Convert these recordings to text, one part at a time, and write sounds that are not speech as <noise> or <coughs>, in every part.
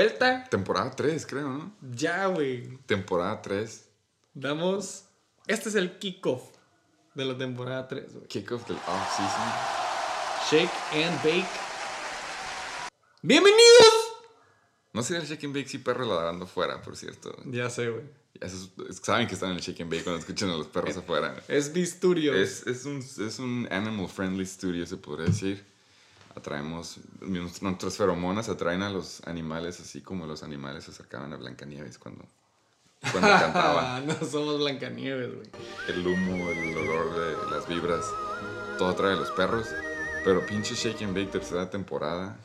Vuelta. Temporada 3, creo, ¿no? Ya, güey. Temporada 3. Damos. Este es el kickoff de la temporada 3, güey. Kickoff del off-season. Shake and bake. ¡Bienvenidos! No sería el shake and bake si perros ladrando fuera, por cierto. Ya sé, güey. Eso es- saben que están en el shake and bake cuando escuchan a los perros afuera. Es Bisturio. Es, es, un, es un animal friendly studio, se podría decir. Atraemos, nuestras feromonas atraen a los animales así como los animales se acercaban a Blancanieves cuando, cuando <laughs> cantaba. no somos Blancanieves, güey. El humo, el olor de las vibras, todo atrae a los perros. Pero pinche Shake and Bake, tercera temporada.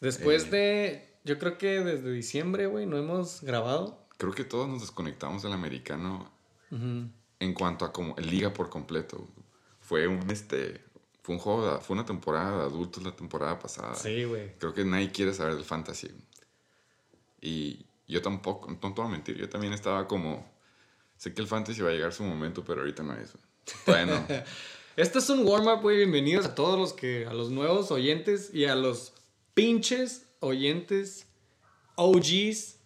Después Eh. de. Yo creo que desde diciembre, güey, no hemos grabado. Creo que todos nos desconectamos del americano en cuanto a como liga por completo. Fue un este fue un juego, fue una temporada de adultos la temporada pasada. Sí, güey. Creo que nadie quiere saber del fantasy. Y yo tampoco, no te voy a mentir, yo también estaba como sé que el fantasy va a llegar su momento, pero ahorita no es. Bueno, <laughs> Este es un warm-up, güey. Bienvenidos a todos los que. a los nuevos oyentes y a los pinches oyentes OGs,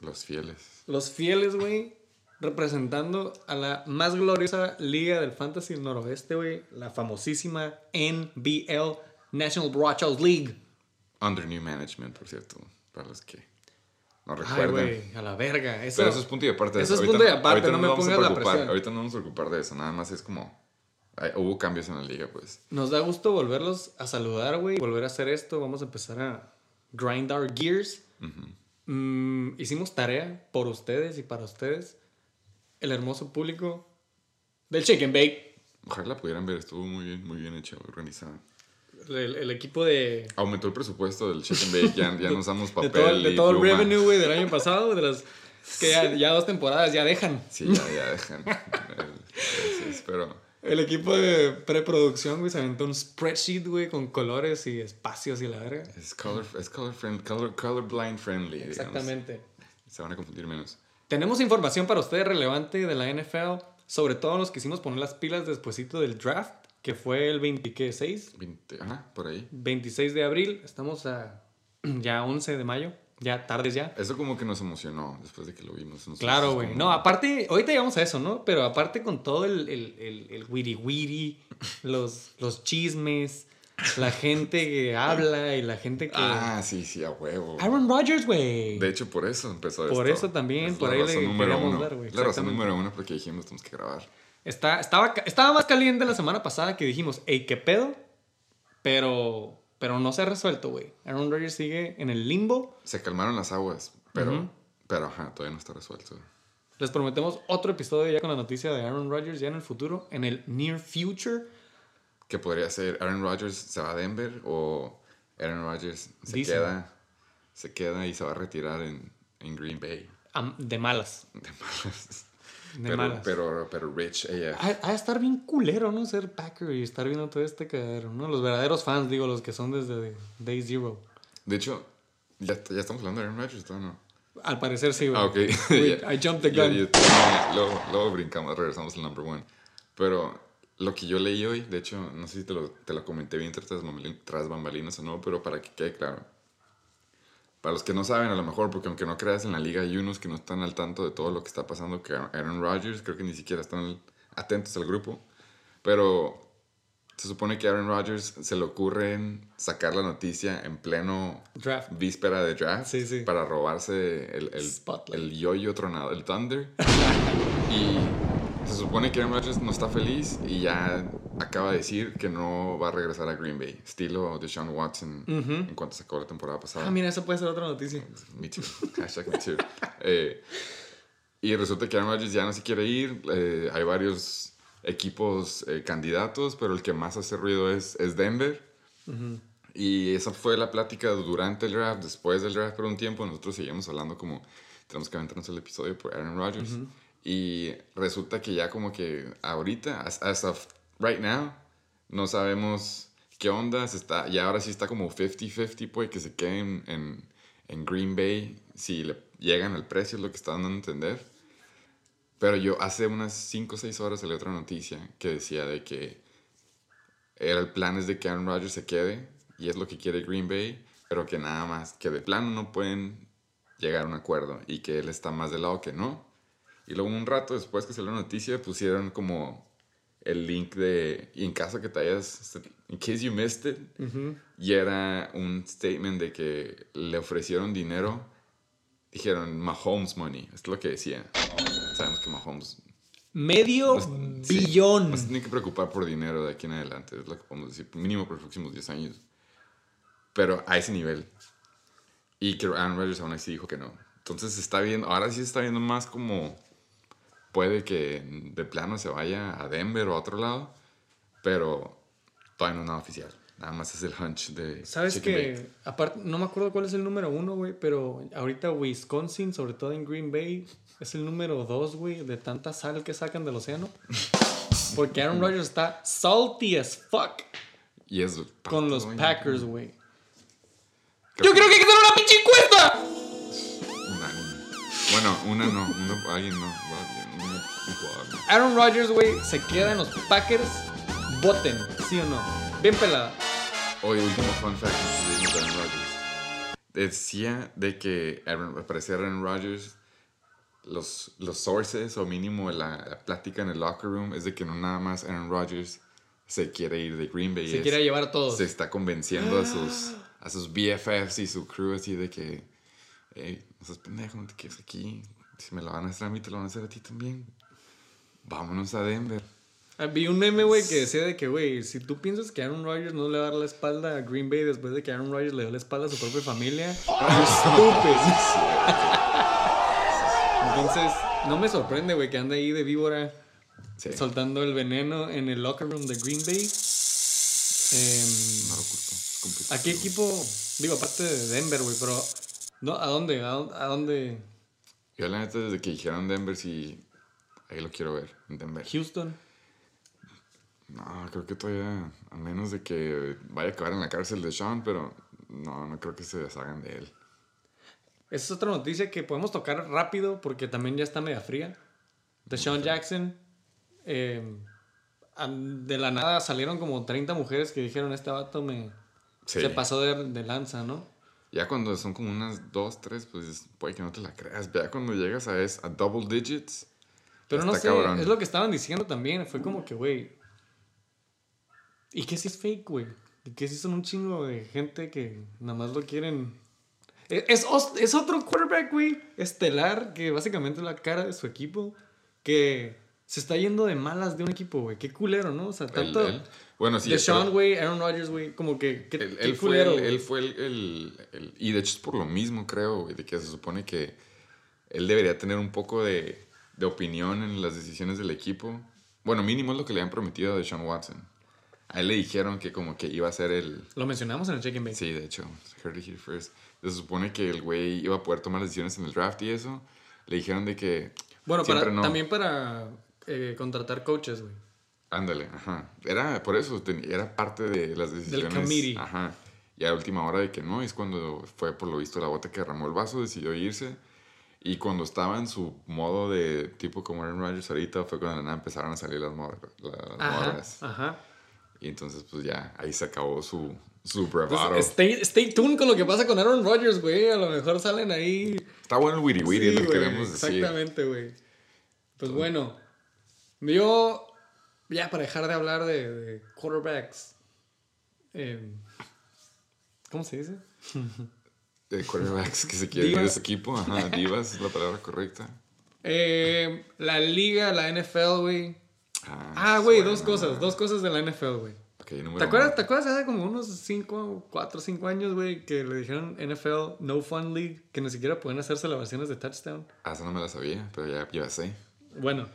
los fieles. los fieles, güey. Representando a la más gloriosa liga del fantasy del noroeste, güey. La famosísima NBL, National Broadcast League. Under new management, por cierto, para los que no Ay, recuerden. güey, a la verga. Eso, Pero eso es punto y aparte. de Eso es Ahorita punto y no- aparte, ahorita no me pongas la presión. Ahorita no nos vamos a ocupar de eso, nada más es como. hubo cambios en la liga, pues. Nos da gusto volverlos a saludar, güey. Volver a hacer esto. Vamos a empezar a grind our gears. Mm, hicimos tarea por ustedes y para ustedes. El hermoso público del and Bake. Ojalá la pudieran ver, estuvo muy bien, muy bien hecha, organizada. El, el equipo de, Aumentó el presupuesto del Chicken Bake, ya, ya no usamos de papel. todo, de todo el revenue, güey, del año pasado. De las que ya, ya dos temporadas ya dejan. Sí, ya, ya dejan. Sí, pero. El equipo de preproducción, güey, se aventó un spreadsheet, güey, con colores y espacios y la verga. Es color, es color, friend, color, colorblind friendly. digamos. Exactamente. Se van a confundir menos. Tenemos información para ustedes relevante de la NFL, sobre todo los que hicimos poner las pilas despuesito del draft, que fue el 26, 20, ajá, por ahí. 26 de abril. Estamos a <clears throat> ya 11 de mayo, ya tardes ya. Eso como que nos emocionó después de que lo vimos. Nos- Claro, nos- güey. como- No, aparte, ahorita llegamos a eso, ¿no? Pero aparte con todo el, el, el, el wiri wiri, <laughs> los, los chismes, la gente que habla y la gente que... Ah, sí, sí, a huevo. Aaron Rodgers, güey. De hecho, por eso empezó Por esto. eso también, Es por la ahí razón le queríamos dar, güey, La razón número uno porque dijimos tenemos que grabar. Está, estaba, estaba más caliente la semana pasada que dijimos, hey, ¿qué pedo? Pero, pero no se ha resuelto, güey. Aaron Rodgers sigue en el limbo. Se calmaron las aguas, pero, Ujú. pero ajá, todavía no está resuelto. Les prometemos otro episodio ya con la noticia de Aaron Rodgers ya en el futuro, en el near future. ¿Qué podría ser? ¿Aaron Rodgers se va a Denver o Aaron Rodgers se Dicen. queda, se queda y se va a retirar en, en Green Bay? Am- de malas. De malas. De pero, malas. Pero, pero Rich. Ha, ha de estar bien culero, ¿no? Ser Packer y estar viendo todo este cagadero, ¿no? Los verdaderos fans, digo, los que son desde Day Zero. De hecho, ya, ya estamos hablando de Aaron Rodgers, ¿o no? Al parecer sí, güey. Ah, ok. Wait, <laughs> Ya. I jumped the gun. luego, luego brincamos, regresamos al number one. Pero lo que yo leí hoy, de hecho, no sé si te lo, te lo comenté bien tras, tras bambalinas o no, pero para que quede claro. Para los que no saben, a lo mejor, porque aunque no creas en la liga, hay unos que no están al tanto de todo lo que está pasando, que Aaron Rodgers, creo que ni siquiera están atentos al grupo. Pero se supone que a Aaron Rodgers se le ocurre sacar la noticia en pleno Draft. víspera de draft Sí, sí. para robarse el, el, Spotlight. el yo-yo tronado, el Thunder. <laughs> y se supone que Aaron Rodgers no está feliz y ya acaba de decir que no va a regresar a Green Bay, estilo de Sean Watson en cuanto se acabó la temporada pasada. Ah, mira, esa puede ser otra noticia. <laughs> Me too. Hashtag me too. Eh, y resulta que Aaron Rodgers ya no se quiere ir. eh, hay varios equipos eh, candidatos, pero el que más hace ruido es, es Denver. Y esa fue la plática durante el draft, después del draft por un tiempo. Nosotros seguimos hablando como tenemos que aventarnos el episodio por Aaron Rodgers. Y resulta que ya como que ahorita, as, as of right now, no sabemos qué onda. Está, y ahora sí está como 50-50, puede que se queden en, en Green Bay si le llegan al precio, es lo que están dando a entender. Pero yo hace unas 5 o 6 horas leí otra noticia que decía de que el plan es de que Aaron Rodgers se quede y es lo que quiere Green Bay, pero que nada más, que de plano no pueden llegar a un acuerdo y que él está más de lado que no. Y luego un rato después que salió la noticia pusieron como el link de, y en caso que te hayas, in case you missed it, y era un statement de que le ofrecieron dinero, dijeron Mahomes money, es lo que decía. Sabemos que Mahomes... Medio billón. no se tiene que preocupar por dinero de aquí en adelante, es lo que podemos decir, mínimo por los próximos 10 años. Pero a ese nivel. Y que Aaron Rodgers aún así dijo que no. Entonces está viendo, ahora sí se está viendo más como puede que de plano se vaya a Denver o a otro lado, pero todavía no es nada oficial. Nada más es el hunch de. ¿Sabes que Aparte, no me acuerdo cuál es el número uno, güey, pero ahorita Wisconsin, sobre todo en Green Bay, es el número dos, güey, de tanta sal que sacan del océano. Porque Aaron Rodgers está salty as fuck. Y es con los Packers, güey. Yo creo que hay que hacer una pinche encuesta. Bueno, una no, una, alguien no. Aaron Rodgers, güey, se queda en los Packers. Voten, ¿sí o no? Bien pelada. Hoy, último fun fact de Aaron Rodgers. Decía de que Aaron, aparecía Aaron Rodgers, los, los sources, o mínimo la, plática en el locker room, es de que no nada más Aaron Rodgers se quiere ir de Green Bay. Se quiere llevar a todos. Se está convenciendo a sus, a sus BFFs y su crew así de que, hey, no seas pendejo, no te quedes aquí. Si me lo van a hacer a mí, te lo van a hacer a ti también vámonos a Denver. Ah, vi un meme, güey, que decía de que, güey, si tú piensas que Aaron Rodgers no le va a dar la espalda a Green Bay después de que Aaron Rodgers le dio la espalda a su propia familia, estúpido. Entonces, no me sorprende, güey, que ande ahí de víbora soltando el veneno en el locker room de Green Bay. Eh, no ¿A qué equipo? Digo, aparte de Denver, güey, pero no, ¿a dónde? ¿A dónde? Yo la neta desde que dijeron Denver sí Ahí lo quiero ver, en Denver. Houston. No, creo que todavía, a menos de que vaya a acabar en la cárcel de Sean, pero no, no creo que se deshagan de él. Esa es otra noticia que podemos tocar rápido porque también ya está media fría. De Sean Jackson. Eh, de la nada salieron como 30 mujeres que dijeron: Este vato me. Se pasó de, de, lanza, ¿no? Ya cuando son como unas 2, 3, pues puede que no te la creas. Ya cuando llegas a, es, a double digits pero no sé, es lo que estaban diciendo también. Fue como que, güey. ¿Y qué si es fake, güey? ¿Y qué si son un chingo de gente que nada más lo quieren. E, es, es, otro quarterback, güey, estelar, que básicamente es la cara de su equipo, que se está yendo de malas de un equipo, güey. Qué culero, ¿no? O sea, tanto. Bueno, sí. De Sean, güey, Aaron Rodgers, güey, como que. Qué, él, él culero, fue, el, él fue el, Y de hecho es por lo mismo, creo, güey, de que se supone que él debería tener un poco de de opinión en las decisiones del equipo. Bueno, mínimo es lo que le han prometido a Sean Watson. A él le dijeron que como que iba a ser el... Lo mencionamos en el check-in Sí, de hecho. Heard it here first. Se supone que el güey iba a poder tomar decisiones en el draft y eso. Le dijeron de que... Bueno, para, también para eh, contratar coaches, güey. Ándale, ajá. Era por eso, era parte de las decisiones. Del committee. Ajá. Y a última hora de que no, es cuando fue por lo visto la bota que derramó el vaso, decidió irse. Y cuando estaba en su modo de tipo como Aaron Rodgers ahorita, fue cuando empezaron a salir las, morras. Ajá. Y entonces, pues ya, ahí se acabó su, su bravado. stay, stay, tuned con lo que pasa con Aaron Rodgers, güey. A lo mejor salen ahí. Está bueno el witty witty, lo que queremos decir. Exactamente, güey. Pues bueno, yo, ya para dejar de hablar de, de quarterbacks, eh, ¿cómo se dice? <laughs> de quarterbacks que se quieren de ese equipo. Ajá, <laughs> divas es la palabra correcta. Eh, la liga, la NFL, güey. Ah, ah güey, dos cosas, dos cosas de la NFL, güey. ¿Te, acuerdas, ¿Te acuerdas hace como unos 5, 4, 5 años, güey, que le dijeron NFL No Fun League, que ni siquiera pueden hacer celebraciones de touchdown? Ah, eso no me la sabía, pero ya, ya sé. Bueno,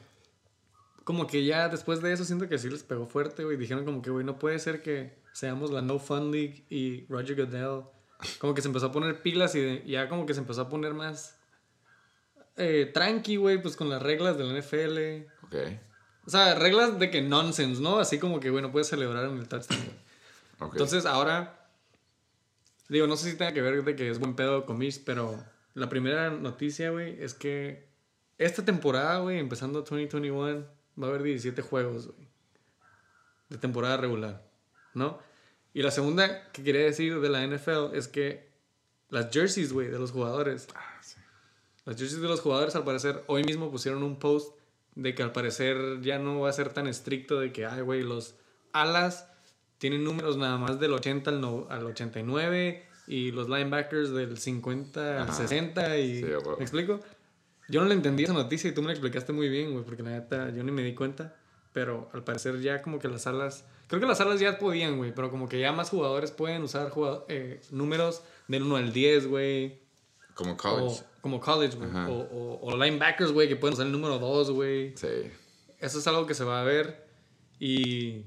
como que ya después de eso siento que sí les pegó fuerte, güey. Dijeron como que, güey, no puede ser que seamos la No Fun League y Roger Goodell como que se empezó a poner pilas y ya como que se empezó a poner más eh, tranqui, güey, pues con las reglas del NFL. Ok. O sea, reglas de que nonsense, ¿no? Así como que, bueno, puedes celebrar en el touchdown. Okay. Entonces ahora, digo, no sé si tenga que ver de que es buen pedo con Mish, pero la primera noticia, güey, es que esta temporada, güey, empezando 2021, va a haber 17 juegos. De temporada regular, ¿no? Y la segunda que quería decir de la NFL es que las jerseys, güey, de los jugadores. Ah, sí. Las jerseys de los jugadores, al parecer, hoy mismo pusieron un post de que al parecer ya no va a ser tan estricto de que, ay, güey, los alas tienen números nada más del 80 al, no- al 89 y los linebackers del 50 al Ajá. 60 y... Sí. ¿Me explico? Yo no le entendí esa noticia y tú me la explicaste muy bien, güey, porque la neta yo ni me di cuenta. Pero al parecer ya como que las alas... Creo que las alas ya podían, güey, pero como que ya más jugadores pueden usar jugado- eh, números del 1 al 10, güey. Como O, college. como college, güey. O, o, o linebackers, güey, que pueden usar el número 2, güey. Sí. Eso es algo que se va a ver. Y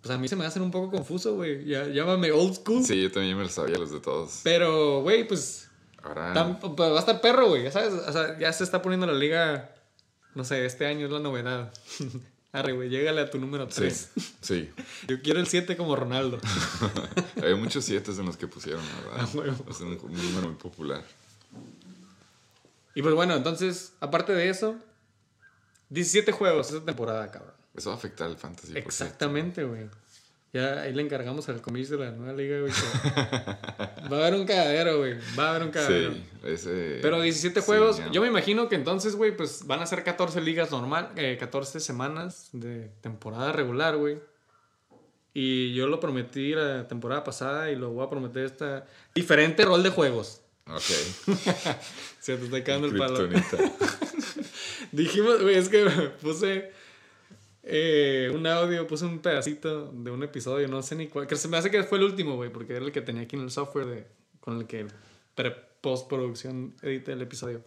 pues a mí se me hacen un poco confuso, güey. Llámame old school. Sí, yo también me lo sabía los de todos. Pero, güey, pues Ahora. pues, va a estar perro, güey. Ya sabes, o sea, ya se está poniendo la liga. No sé, este año es la novedad. <laughs> Arre, güey, llégale a tu número Sí, 3. sí. <laughs> Yo quiero el 7 como Ronaldo. <laughs> Hay muchos siete en los que pusieron, ¿verdad? Es un, un número muy popular. Y pues bueno, entonces, aparte de eso, 17 juegos esta temporada, cabrón. Eso va a afectar al fantasy. Exactamente, güey. Ya ahí le encargamos al comis de la nueva liga, güey. Va a haber un cagadero, güey. Va a haber un cagadero. Sí, ese. Pero 17 sí, juegos, yo me imagino que entonces, güey, pues van a ser 14 ligas normal, eh, 14 semanas de temporada regular, güey. Y yo lo prometí la temporada pasada y lo voy a prometer esta. Diferente rol de juegos. Ok. <laughs> Se te está quedando el palo. <laughs> Dijimos, güey, es que puse eh, un audio, puse un pedacito de un episodio, no sé ni cuál. Que se me hace que fue el último, güey, porque era el que tenía aquí en el software de, con el que pre- postproducción edité el episodio.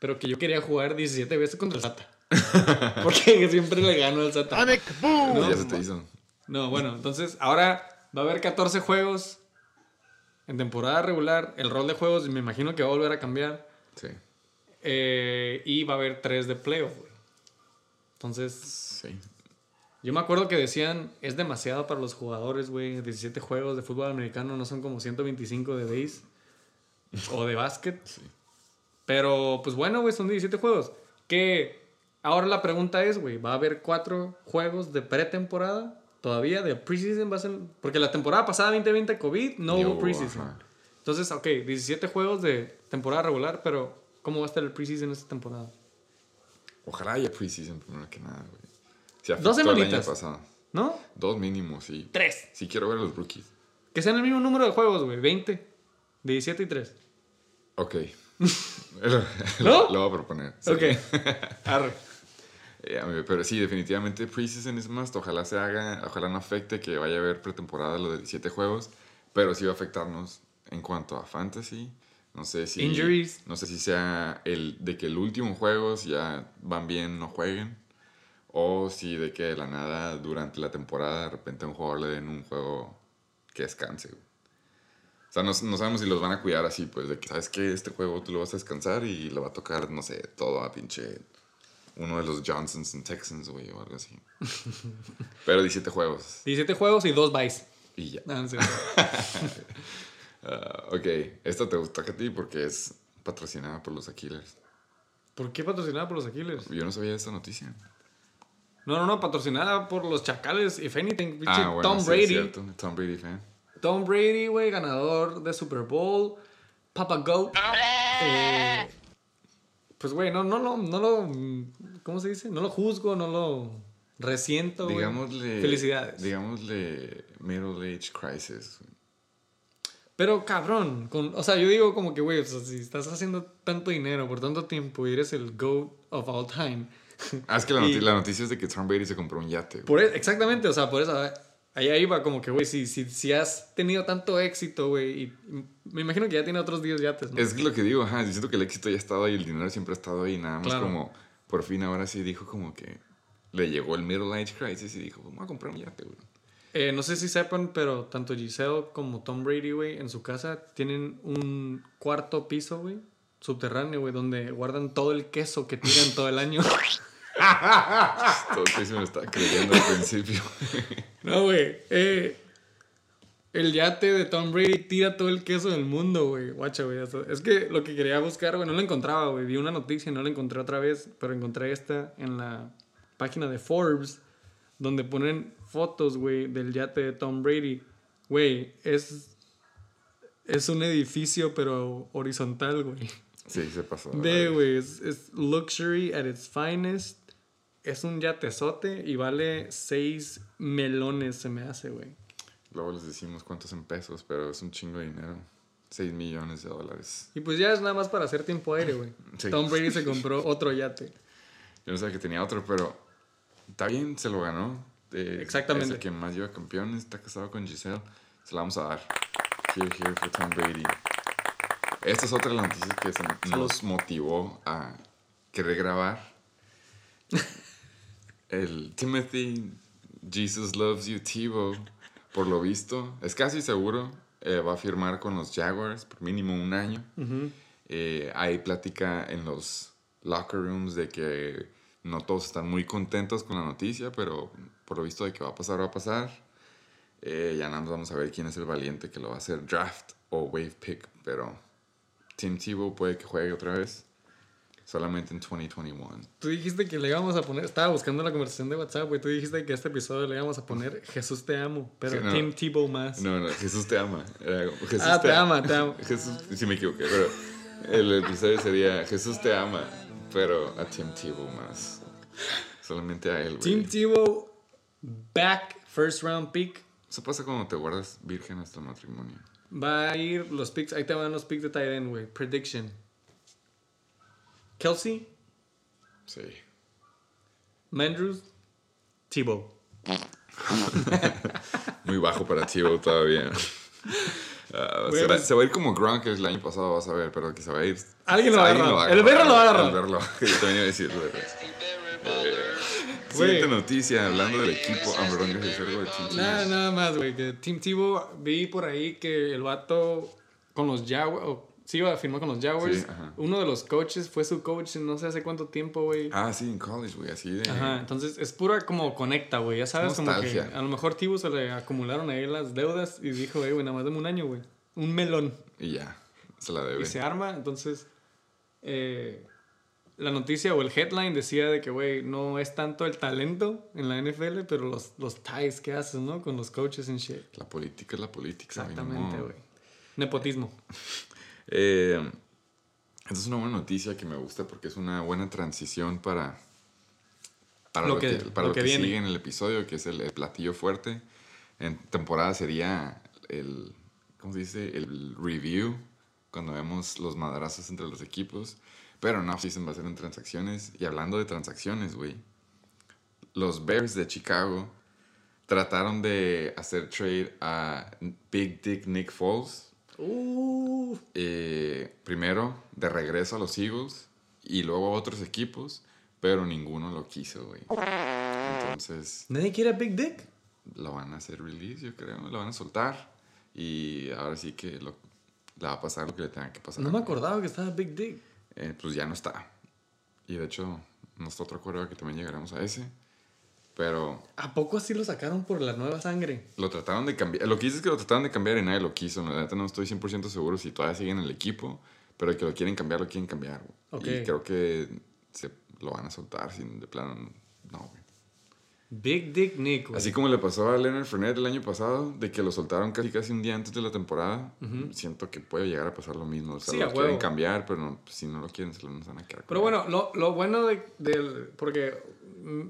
Pero que yo quería jugar 17 veces contra el SATA. <laughs> porque siempre le gano al SATA. No, ya se te hizo. No, bueno, entonces ahora va a haber 14 juegos en temporada regular. El rol de juegos me imagino que va a volver a cambiar. Sí. Eh, y va a haber 3 de playoff, güey. Entonces, Sí. yo me acuerdo que decían, es demasiado para los jugadores, güey. 17 juegos de fútbol americano no son como 125 de base o de básquet. <laughs> Pero, pues bueno, güey, son 17 juegos. Que ahora la pregunta es, güey, ¿va a haber 4 juegos de pretemporada? Todavía de preseason va a ser... Porque la temporada pasada, 2020 COVID, no hubo hubo, preseason. ajá. Entonces, ok, 17 juegos de temporada regular, pero ¿cómo va a estar el preseason esta temporada? Ojalá haya preseason primero que nada, güey. Se Dos semanitas. pasado. ¿No? Dos mínimos, sí. Tres. Sí quiero ver a los rookies. Que sean el mismo número de juegos, güey. 20. 17 y 3. Ok. <laughs> lo, ¿No? lo voy a proponer. sí. Ok. <laughs> Arre. Eh, pero sí, definitivamente preseason es más. Ojalá se haga, ojalá no afecte que vaya a haber pretemporada lo de 17 juegos, pero sí va a afectarnos en cuanto a fantasy. No sé si. Injuries. No sé si sea el de que el último juego, si ya van bien, no jueguen. O si de que de la nada durante la temporada de repente a un jugador le den un juego que descanse. güey. O sea, no, no sabemos si los van a cuidar así, pues, de que sabes que este juego tú lo vas a descansar y le va a tocar, no sé, todo a pinche uno de los Johnsons en Texans, güey, o algo así. <laughs> Pero 17 juegos 17 juegos y 2 buys. y ya. No, no sé. <laughs> Ah, ok, esta te gusta a ti porque es patrocinada por los Aquilers. ¿Por qué patrocinada por los Aquiles? Yo no sabía esta noticia. No, no, no, patrocinada por los Chacales. If anything, Ah, bueno, Tom sí, es Brady. cierto, Tom Brady fan. Tom Brady, güey, ganador de Super Bowl. Papa Goat. Eh, pues, güey, no, no, lo, no lo. ¿Cómo se dice? No lo juzgo, no lo resiento, güey. Digámosle. Felicidades. Digámosle Middle Age Crisis. güey. Pero cabrón, con, o sea, yo digo como que, güey, o sea, si estás haciendo tanto dinero por tanto tiempo y eres el GOAT of all time. <laughs> Ah, es que la, Y- noti- la noticia es de que Tom Brady se compró un yate. Por e- exactamente, o sea, por eso, allá iba como que, güey, si, si, si has tenido tanto éxito, güey, y me imagino que ya tiene otros 10 yates, ¿no? Es lo que digo, ajá, yo siento que el éxito ya ha estado ahí, el dinero siempre ha estado ahí, nada más Claro. como, por fin ahora sí dijo como que le llegó el Middle Age Crisis y dijo, vamos a comprar un yate, güey. Eh, no sé si sepan, pero tanto Giselle como Tom Brady, güey, en su casa tienen un cuarto piso, güey, subterráneo, güey, donde guardan todo el queso que tiran todo el año. Todo que se me estaba creyendo al principio. <laughs> No, güey. Eh, el yate de Tom Brady tira todo el queso del mundo, güey. Guacha, güey. Es que lo que quería buscar, güey, no lo encontraba, güey. Vi una noticia y no la encontré otra vez, pero encontré esta en la página de Forbes, donde ponen fotos, güey, del yate de Tom Brady. Güey, es, es un edificio, pero horizontal, güey. Sí, se pasó. Ve, güey, es, es luxury at its finest. Es un yatezote y vale 6 melones, se me hace, güey. Luego les decimos cuántos en pesos, pero es un chingo de dinero. 6 millones de dólares. Y pues ya es nada más para hacer tiempo aire, güey. Sí. Tom Brady se <laughs> compró otro yate. Yo no sabía que tenía otro, pero está bien, se lo ganó. Eh, Exactamente. Es el que más lleva campeones, está casado con Giselle. Se la vamos a dar. Here, here for Tom Brady. Esta es otra de las noticias que se- nos motivó a querer grabar. El Timothy Jesus Loves You Tebow, por lo visto, es casi seguro, eh, va a firmar con los Jaguars por mínimo un año. Eh, hay plática en los locker rooms de que no todos están muy contentos con la noticia, pero por lo visto de que va a pasar, va a pasar. Eh, ya nada más vamos a ver quién es el valiente que lo va a hacer, draft o wave pick, pero Tim Tebow puede que juegue otra vez, solamente en 2021. Tú dijiste que le íbamos a poner, estaba buscando la conversación de WhatsApp, güey. Tú dijiste que a este episodio le íbamos a poner <laughs> Jesús te amo, pero Sí, no. Tim Tebow más. No, no, Jesús te ama. Era como, Jesús Ah, te ama, <laughs> te ama. Jesús, sí me equivoqué, pero el episodio sería Jesús te ama, pero a Tim Tebow más. Solamente a él, güey. Tim Tebow, back, first round pick. Eso pasa cuando te guardas virgen hasta el matrimonio. Va a ir los picks, ahí te van los picks de end, güey. Prediction. Kelsey, Sí. Mandrews, Tebow. <laughs> Muy bajo para Tebow todavía. <laughs> Ah, se, va, pues- se va a ir como Gronk el año pasado, vas a ver, pero que se va a ir. Alguien lo va a agarrar. El Berro lo va a agarrar. El Berro lo- Yo también iba a decir. Siguiente noticia, hablando del equipo. Ah, perdón, decir algo de Nada, nada más, güey. Que Tim Tebow, vi por ahí que el vato con los Jaguars, sí iba a firmar con los Jaguars. Sí. Uno de los coaches fue su coach en no sé hace cuánto tiempo, güey. Ah, sí, en college, güey, así de... Ajá, entonces es pura como conecta, güey. Ya sabes, como que a lo mejor Tibu se le acumularon ahí las deudas y dijo, güey, nada más dame un año, güey. Un melón. Y ya, se la debe. Y se arma, entonces eh, la noticia o el headline decía de que, güey, no es tanto el talento en la NFL, pero los, los ties que haces, ¿no? Con los coaches and shit. La política es la política. Exactamente, güey. Nepotismo. <laughs> Eh, esta es una buena noticia que me gusta porque es una buena transición para, para Lo lo, que- que, para lo que que, viene. sigue en el episodio, que es el, el platillo fuerte. En temporada sería el, ¿cómo se dice? El review, cuando vemos los madrazos entre los equipos. Pero no, season va a ser en transacciones. Y hablando de transacciones, güey, los Bears de Chicago trataron de hacer trade a Big Dick Nick Foles. Uh, eh, primero de regreso a los Eagles y luego a otros equipos, pero ninguno lo quiso, güey. Entonces ¿Nadie quiere a Big Dick? lo van a hacer release, yo creo, lo van a soltar y ahora sí que lo, le va a pasar lo que le tenga que pasar. No me acordaba que estaba Big Dick. Eh, pues ya no está. Y de hecho, no está otro acuerdo que también llegaremos a ese. Pero ¿A poco así lo sacaron por la nueva sangre? lo trataron de cambiar. Lo que dice es que lo trataron de cambiar y nadie lo quiso. La neta no estoy 100% seguro si todavía siguen en el equipo. Pero que lo quieren cambiar, lo quieren cambiar. Y creo que se lo van a soltar sin de plano. No, güey. Big Dick Nick, güey. Así como le pasó a Leonard Fournette el año pasado, de que lo soltaron casi casi un día antes de la temporada, siento que puede llegar a pasar lo mismo. O sea, Sí, lo quieren cambiar, pero no, si no lo quieren, se lo van a quedar. Pero bueno, lo, lo bueno de, del... Porque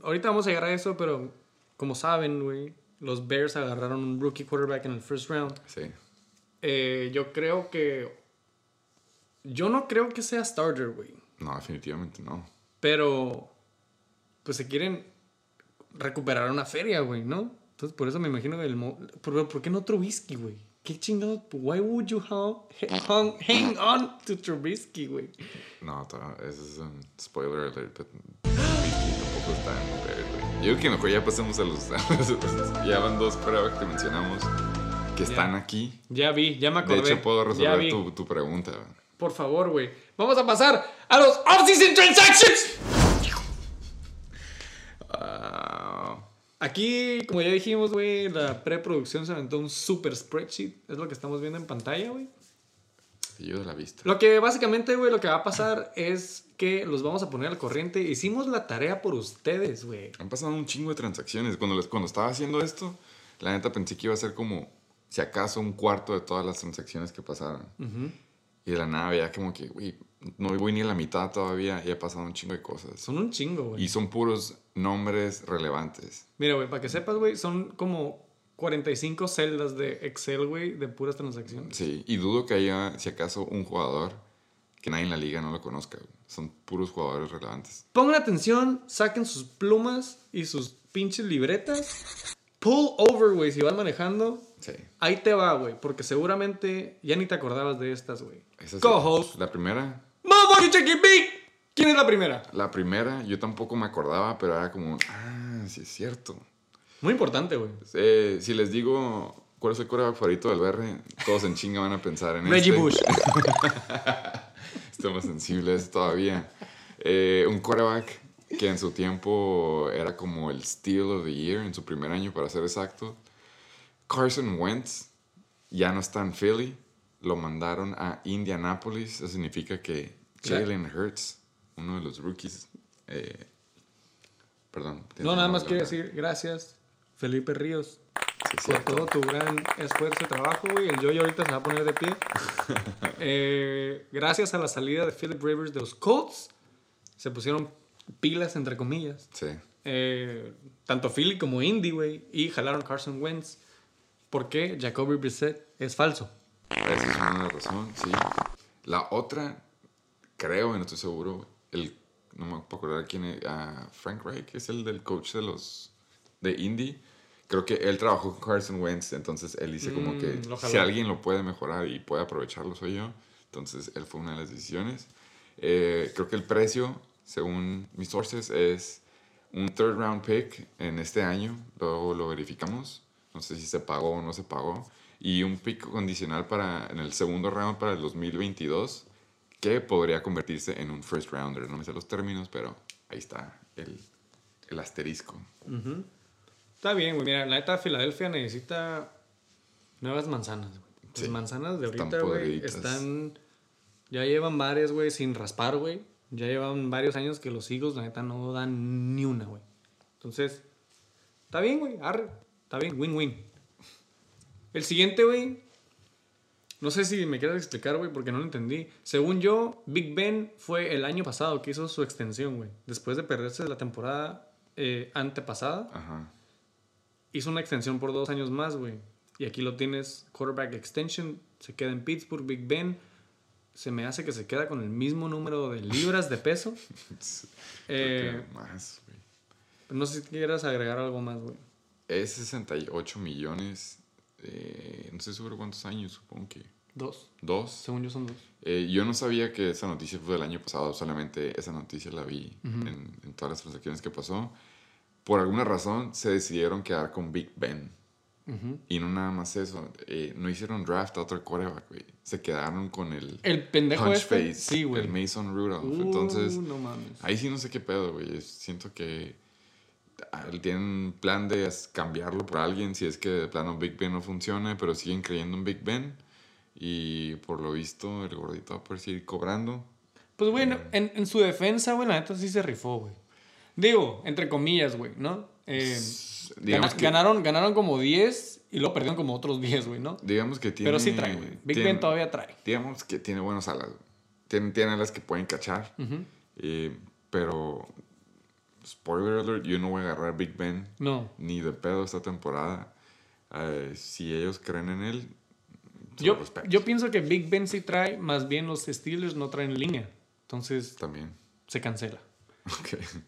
ahorita vamos a llegar a eso, pero como saben, güey, los Bears agarraron un rookie quarterback en el first round. Sí. Eh, yo creo que... Yo no creo que sea starter, güey. No, definitivamente no. Pero... Pues se quieren recuperar una feria, güey, ¿no? Entonces por eso me imagino que el... mo- ¿Por, ¿por qué no Trubisky, güey? ¿Qué chingados? Why would you hang, hang, on to Trubisky, güey? No, ese es un spoiler alert. pero Está en güey. Yo creo que mejor ya pasemos <laughs> a los. ya van dos pruebas que mencionamos que están aquí. Ya vi, ya me De acordé. hecho, puedo resolver tu, tu pregunta. Por favor, güey. Vamos a pasar a los off-season transactions. Ah, Aquí, como ya dijimos, güey, la preproducción se aventó un super spreadsheet. Es lo que estamos viendo en pantalla, güey. Yo de la vista. Lo que básicamente, güey, lo que va a pasar es que los vamos a poner al corriente. Hicimos la tarea por ustedes, güey. Han pasado un chingo de transacciones. Cuando, les, cuando estaba haciendo esto, la neta pensé que iba a ser como, si acaso, un cuarto de todas las transacciones que pasaron. Y de la nada veía como que, güey, no voy ni a la mitad todavía y ha pasado un chingo de cosas. Son un chingo, güey. Y son puros nombres relevantes. Mira, güey, para que sepas, güey, son como 45 celdas de Excel, güey, de puras transacciones. Sí, y dudo que haya, si acaso, un jugador que nadie en la liga no lo conozca. güey. Son puros jugadores relevantes. Pongan atención, saquen sus plumas y sus pinches libretas. Pull over, güey, si vas manejando. Sí. Ahí te va, güey, porque seguramente ya ni te acordabas de estas, güey. Esa sí. La primera, Motherfucking Chicken Big. ¿Quién es la primera? la primera, yo tampoco me acordaba, pero era como, ah, sí es cierto. Muy importante, güey. Eh, si les digo cuál es el coreback favorito del BR, todos en chinga van a pensar en Reggie este. Bush. <laughs> Estamos sensibles todavía. Eh, un coreback que en su tiempo era como el Steal of the Year, en su primer año para ser exacto. Carson Wentz ya no está en Philly, lo mandaron a Indianapolis. Eso significa que Jalen Hurts, uno de los rookies, eh, perdón. No, nada más quiero decir gracias, Felipe Ríos, Sí, por todo tu gran esfuerzo y trabajo, güey. El yo ahorita se va a poner de pie. <laughs> Eh, gracias a la salida de Philip Rivers de los Colts, se pusieron pilas, entre comillas. Sí. Eh, tanto Philly como Indy, güey. Y jalaron Carson Wentz. porque Jacoby Brissett es falso? Esa es una razón, sí. La otra, creo, y no estoy seguro, el, no me puedo acordar quién es, ah, Frank Reich, es el del coach de los, de Indy. Creo que él trabajó con Carson Wentz, entonces él dice como Mm, que jaló. si alguien lo puede mejorar y puede aprovecharlo soy yo. Entonces él fue una de las decisiones. Eh, creo que el precio, según mis sources, es un third round pick en este año. Luego lo verificamos. No sé si se pagó o no se pagó. Y un pick condicional para, en el segundo round para el 2022 que podría convertirse en un first rounder. No me sé los términos, pero ahí está el, el asterisco. Está bien, güey. Mira, la neta, Filadelfia necesita nuevas manzanas, güey. Las Sí, manzanas de ahorita, güey, están... Ya llevan varias, güey, sin raspar, güey. Ya llevan varios años que los Eagles, la neta, no dan ni una, güey. Entonces, está bien, güey. Arre. Está bien, win-win. El siguiente, güey. No sé si me quieres explicar, güey, porque no lo entendí. Según yo, Big Ben fue el año pasado que hizo su extensión, güey. Después de perderse la temporada eh, antepasada Ajá. Hizo una extensión por dos años más, güey. Y aquí lo tienes, quarterback extension, se queda en Pittsburgh, Big Ben. Se me hace que se queda con el mismo número de libras de peso. <laughs> Eh, más, güey. no sé si quieras agregar algo más, güey. Es 68 millones. eh, no estoy seguro cuántos años, supongo que Dos. dos. Según yo son dos. Eh, yo no sabía que esa noticia fue del año pasado, solamente esa noticia la vi en, en todas las transacciones que pasó. Por alguna razón se decidieron quedar con Big Ben. Ujú. Y no nada más eso, eh, no hicieron draft a otro quarterback, güey. Se quedaron con el El pendejo Punch este. Face, Sí, güey. el Mason Rudolph. Uh, Entonces, no mames. ahí sí no sé qué pedo, güey. Siento que ah, tienen plan de cambiarlo por alguien si es que de plano Big Ben no funciona, pero siguen creyendo en Big Ben. Y por lo visto, el gordito va a poder seguir cobrando. Pues, güey, no, en, en su defensa, güey, la neta sí se rifó, güey. Digo, entre comillas, güey, ¿no? Eh, Digamos gana- que- ganaron, ganaron como 10 y luego perdieron como otros 10, güey, ¿no? Digamos que tiene. Pero sí trae, güey. Big tiene- Ben todavía trae. Digamos que tiene buenas alas. Tiene, tiene alas que pueden cachar. Eh, pero, spoiler alert, yo no voy a agarrar Big Ben No. ni de pedo esta temporada. Eh, si ellos creen en él, Yo, yo pienso que Big Ben sí trae, más bien los Steelers no traen línea. Entonces También. se cancela.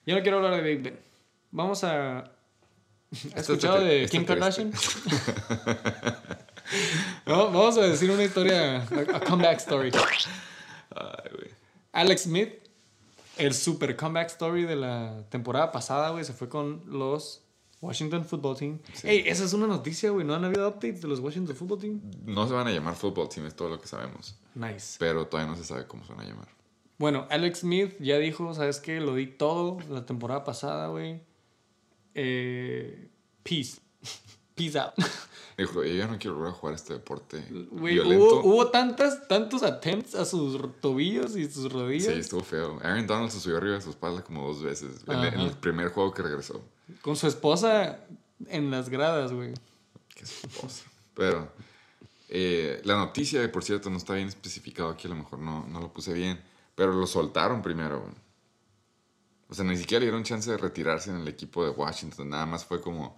Yo no quiero hablar de Big Ben. Vamos a. ¿Has Esto escuchado de Kim. Kardashian? <laughs> No, vamos a decir una historia, a, comeback story. Ay, güey. Alex Smith, el super comeback story de la temporada pasada, güey, se fue con los Washington Football Team. Ey, esa es una noticia, güey. ¿No han habido updates de los Washington Football Team? No se van a llamar football team, es todo lo que sabemos. Nice. Pero todavía no se sabe cómo se van a llamar. Bueno, Alex Smith ya dijo, ¿sabes qué? Lo di todo la temporada pasada, güey. Eh, peace. <laughs> Peace out. Dijo, yo ya no quiero volver a jugar este deporte violento. hubo, hubo tantas, tantos attempts a sus tobillos y sus rodillas. Sí, estuvo feo. Aaron Donald se subió arriba de su espalda como dos veces en, el primer juego que regresó. Con su esposa en las gradas, güey. Qué esposa. Pero Eh, la noticia, por cierto, no está bien especificado aquí, a lo mejor no, no lo puse bien, pero lo soltaron primero. güey. O sea, ni siquiera le dieron chance de retirarse en el equipo de Washington, nada más fue como,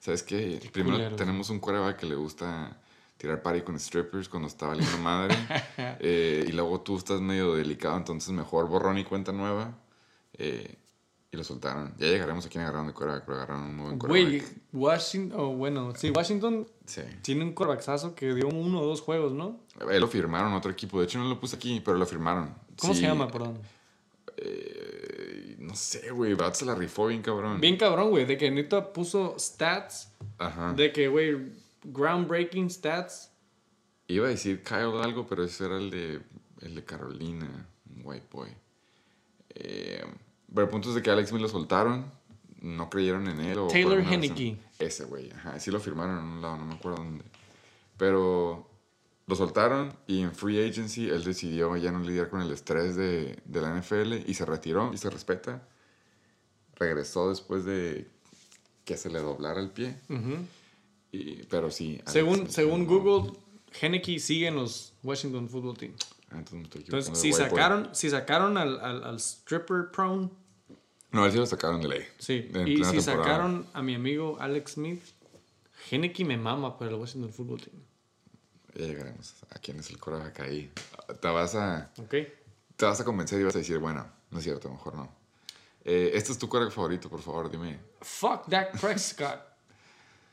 ¿sabes qué? Primero tenemos un quarterback que le gusta tirar party con strippers cuando está valiendo madre, <laughs> eh, y luego tú estás medio delicado, entonces mejor borrón y cuenta nueva. eh, y lo soltaron. Ya llegaremos a quién agarraron de quarterback, pero agarraron un buen Güey, quarterback. Washington, oh, bueno, sí, Washington Sí. tiene un quarterbacksazo que dio uno o dos juegos, ¿no? Él lo firmaron otro equipo. De hecho, no lo puse aquí, pero lo firmaron. ¿Cómo Sí, se llama, perdón? eh, no sé, güey. Bat se la rifó bien cabrón. Bien cabrón, güey, de que neta puso stats, Ajá. de que, güey, groundbreaking stats. Iba a decir Kyle algo, pero ese era el de, el de Carolina. Un white boy. Eh, pero el punto es de que Alex Smith lo soltaron. No creyeron en él. O Taylor Henneke. Ese güey. Ajá. Sí lo firmaron en un lado, no me acuerdo dónde. Pero lo soltaron y en free agency él decidió ya no lidiar con el estrés de, de la NFL y se retiró y se respeta. Regresó después de que se le doblara el pie. Ujú. Y, pero sí. Según, según. Google, Henneke sigue en los Washington Football Team. Ah, entonces Entonces, si sacaron, si sacaron al, al, al stripper prone, No, él sí lo sacaron de ley. sí. En y si temporada. sacaron a mi amigo Alex Smith, Henneke me mama para el Washington Football Team. Ya llegaremos a quién es el coreback ahí. Te vas a, ¿Ok? te vas a convencer y vas a decir, bueno, no es cierto, mejor no. Eh, este es tu coreback favorito, por favor, dime. Fuck Dak Prescott.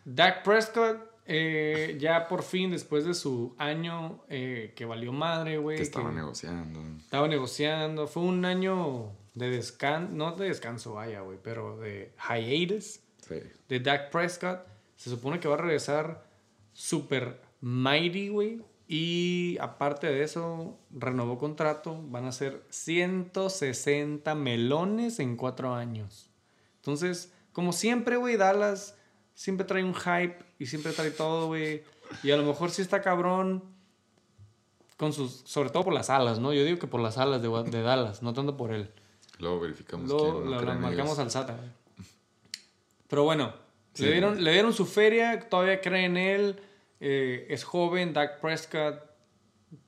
Dak Prescott, eh, ya por fin, después de su año eh, que valió madre, güey. Que estaba que negociando. estaba negociando. Fue un año de descanso, no de descanso, vaya, güey, pero de hiatus Sí. de Dak Prescott. Se supone que va a regresar super mighty, güey. Y aparte de eso, renovó contrato. Van a ser 160 melones en cuatro años. Entonces, como siempre, güey, Dallas siempre trae un hype y siempre trae todo, güey. Y a lo mejor sí está cabrón con sus, sobre todo por las alas, ¿no? Yo digo que por las alas de, de Dallas, no tanto por él. Luego verificamos Luego lo, marcamos al SATA. Pero bueno, Sí. le, dieron, le dieron su feria, todavía cree en él. Eh, es joven, Dak Prescott,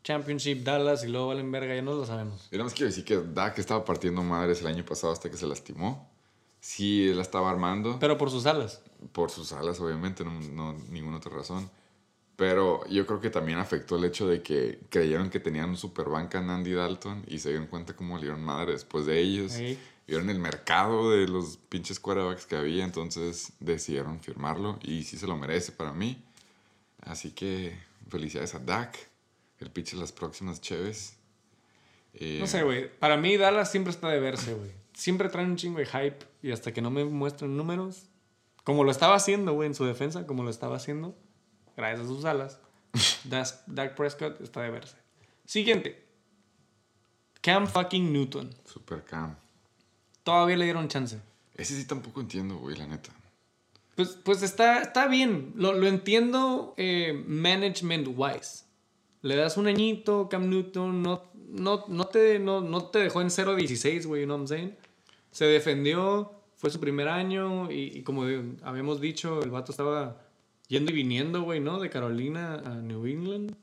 Championship Dallas y luego valen verga, ya no lo sabemos. Yo nada más quiero decir que Dak estaba partiendo madres el año pasado hasta que se lastimó. Sí, él la estaba armando. Pero por sus alas. por sus alas, obviamente, no, no ninguna otra razón. Pero yo creo que también afectó el hecho de que creyeron que tenían un super banca en Andy Dalton y se dieron cuenta cómo le dieron madre después de ellos. Vieron el mercado de los pinches quarterbacks que había, entonces decidieron firmarlo y sí se lo merece para mí. Así que felicidades a Dak, el pitch de las próximas Cheves. Eh, No sé, güey. Para mí Dallas siempre está de verse, güey. Siempre traen un chingo de hype y hasta que no me muestren números, como lo estaba haciendo, güey, en su defensa, como lo estaba haciendo, gracias a sus alas, <laughs> Dak Prescott está de verse. Siguiente. Cam fucking Newton. Super Cam. Todavía le dieron chance. Ese sí tampoco entiendo, güey, la neta. Pues, pues está, está bien. Lo, lo entiendo eh, management wise. Le das un añito, Cam Newton, no, no, no, te, no, no te dejó en 0-16, güey, you know what I'm saying? Se defendió, fue su primer año y, y como habíamos dicho, el vato estaba yendo y viniendo, güey, ¿no? De Carolina a New England.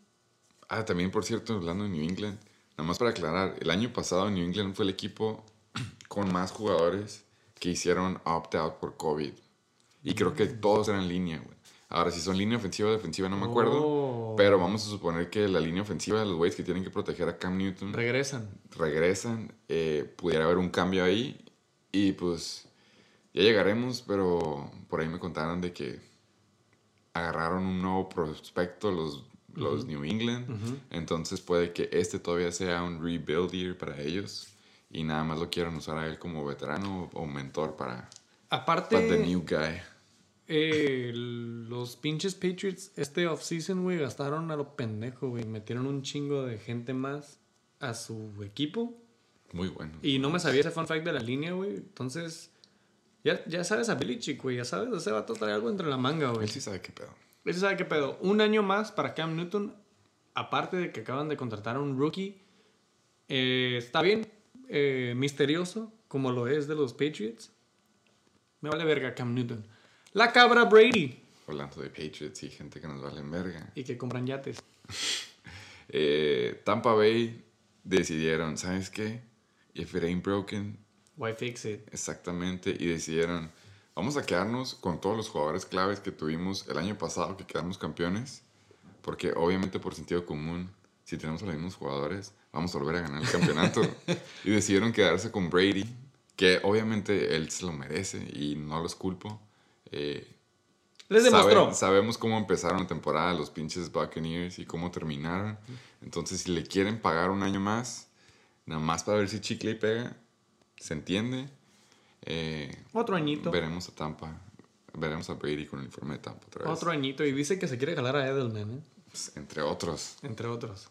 Ah, también, por cierto, hablando de New England, nada más para aclarar, el año pasado New England fue el equipo <clears throat> con más jugadores que hicieron opt-out por COVID. Y creo que todos eran línea, güey. Ahora, si son línea ofensiva o defensiva, no me acuerdo. Oh. Pero vamos a suponer que la línea ofensiva de los güeyes que tienen que proteger a Cam Newton Regresan. regresan. eh, pudiera haber un cambio ahí. Y pues ya llegaremos, pero por ahí me contaron de que agarraron un nuevo prospecto los, los New England. Entonces puede que este todavía sea un rebuild year para ellos. Y nada más lo quieran usar a él como veterano o mentor para, Aparte... para the new guy. Eh, los pinches Patriots este offseason, güey, gastaron a lo pendejo, güey. Metieron un chingo de gente más a su equipo. Muy bueno. Y no me sabía ese fun fact de la línea, güey. Entonces, ya, ya sabes a Belichick, güey. Ya sabes, ese vato trae algo entre la manga, güey. Él sí sabe qué pedo. Él sí sabe qué pedo. Un año más para Cam Newton. Aparte de que acaban de contratar a un rookie. Eh, está bien. eh, misterioso, como lo es de los Patriots. Me vale verga Cam Newton. La cabra Brady. Hablando de Patriots y gente que nos vale en verga. Y que compran yates. <laughs> Eh, Tampa Bay decidieron, ¿sabes qué? If it ain't broken, Why fix it? exactamente, y decidieron, vamos a quedarnos con todos los jugadores claves que tuvimos el año pasado, que quedamos campeones, porque obviamente por sentido común, si tenemos a los mismos jugadores, vamos a volver a ganar el campeonato. <laughs> y decidieron quedarse con Brady, que obviamente él se lo merece y no los culpo. Eh, Les demostró. Sabe- sabemos cómo empezaron la temporada los pinches Buccaneers y cómo terminaron. Entonces, si le quieren pagar un año más, nada más para ver si chicle y pega, se entiende. Eh, Otro añito. veremos a Tampa. Veremos a Brady con el uniforme de Tampa otra vez. Otro añito. Y dice que se quiere jalar a Edelman, ¿eh? Pues, entre otros. Entre otros.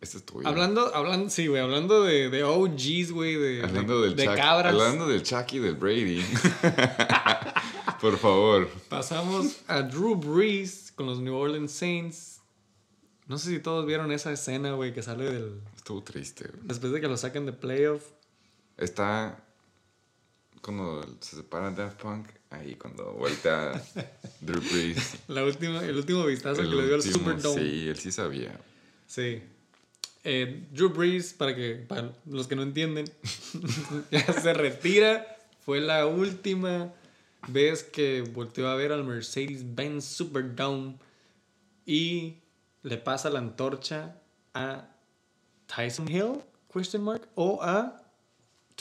Este es tuyo. Hablando, hablando, sí, güey, hablando de, de OGs, güey, de, Hablando de, del de Chuck- cabras. Hablando del Chucky y del Brady. <laughs> Por favor. Pasamos a Drew Brees con los New Orleans Saints. No sé si todos vieron esa escena, güey, que sale del... Estuvo triste. güey. Después de que lo saquen de playoff. Está cuando se separa Daft Punk, ahí cuando vuelta Drew Brees. <laughs> La última, el último vistazo El que le dio al último, Superdome. Sí, él sí sabía. Sí. Eh, Drew Brees, para, que, para los que no entienden, <laughs> ya se retira. Fue la última vez que volteó a ver al Mercedes-Benz Superdome y le pasa la antorcha a Tyson Hill, question mark, o a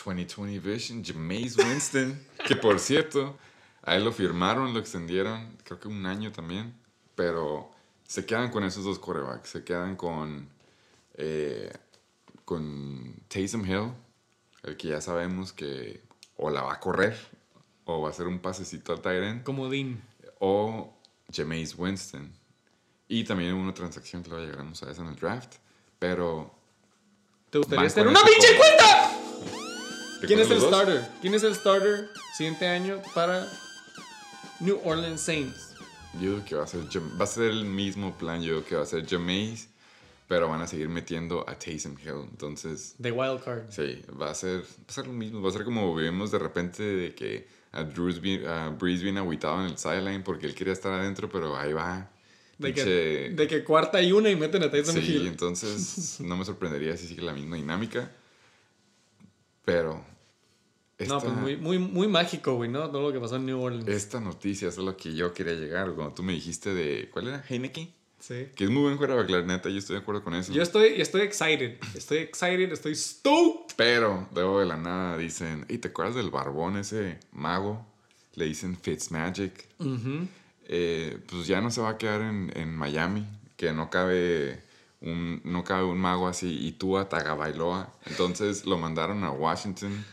2020 Vision, Jameis Winston, que por cierto, a él lo firmaron, lo extendieron, creo que un año también, pero se quedan con esos dos quarterbacks, se quedan con, eh, con Taysom Hill, el que ya sabemos que o la va a correr, o va a hacer un pasecito al tight end, comodín. o Jameis Winston. Y también una transacción que luego llegaremos a eso en el draft, pero... ¿Te gustaría en una pinche cuenta? ¿te ¿Quién es el dos? starter? ¿Quién es el starter siguiente año para New Orleans Saints? Yo digo que va a ser, va a ser el mismo plan, yo digo que va a ser Jameis, pero van a seguir metiendo a Taysom Hill. Entonces, De Wild Card. sí, va a ser, va a ser lo mismo. Va a ser como vivimos de repente de que a, Drews vi- a Breeze viene aguitado en el sideline porque él quería estar adentro, pero ahí va. De que, de que cuarta y una y meten a Tyson Sí, Hill. entonces <laughs> no me sorprendería si sigue la misma dinámica. Pero. No, esta- pues muy, muy, muy mágico, güey, ¿no? Todo lo que pasó en New Orleans. Esta noticia es a lo que yo quería llegar. Cuando tú me dijiste de. ¿Cuál era? Heineken. Sí. Que es muy buen quarterback, la neta, yo estoy de acuerdo con eso. Yo estoy, estoy excited. Estoy excited, estoy stoked. Pero, luego de la nada dicen, ¿y te acuerdas del barbón ese mago? Le dicen Fitzmagic. Eh, pues ya no se va a quedar en, en Miami, que no cabe un, no cabe un mago así, y tú a Tagabailoa. Entonces lo mandaron a Washington,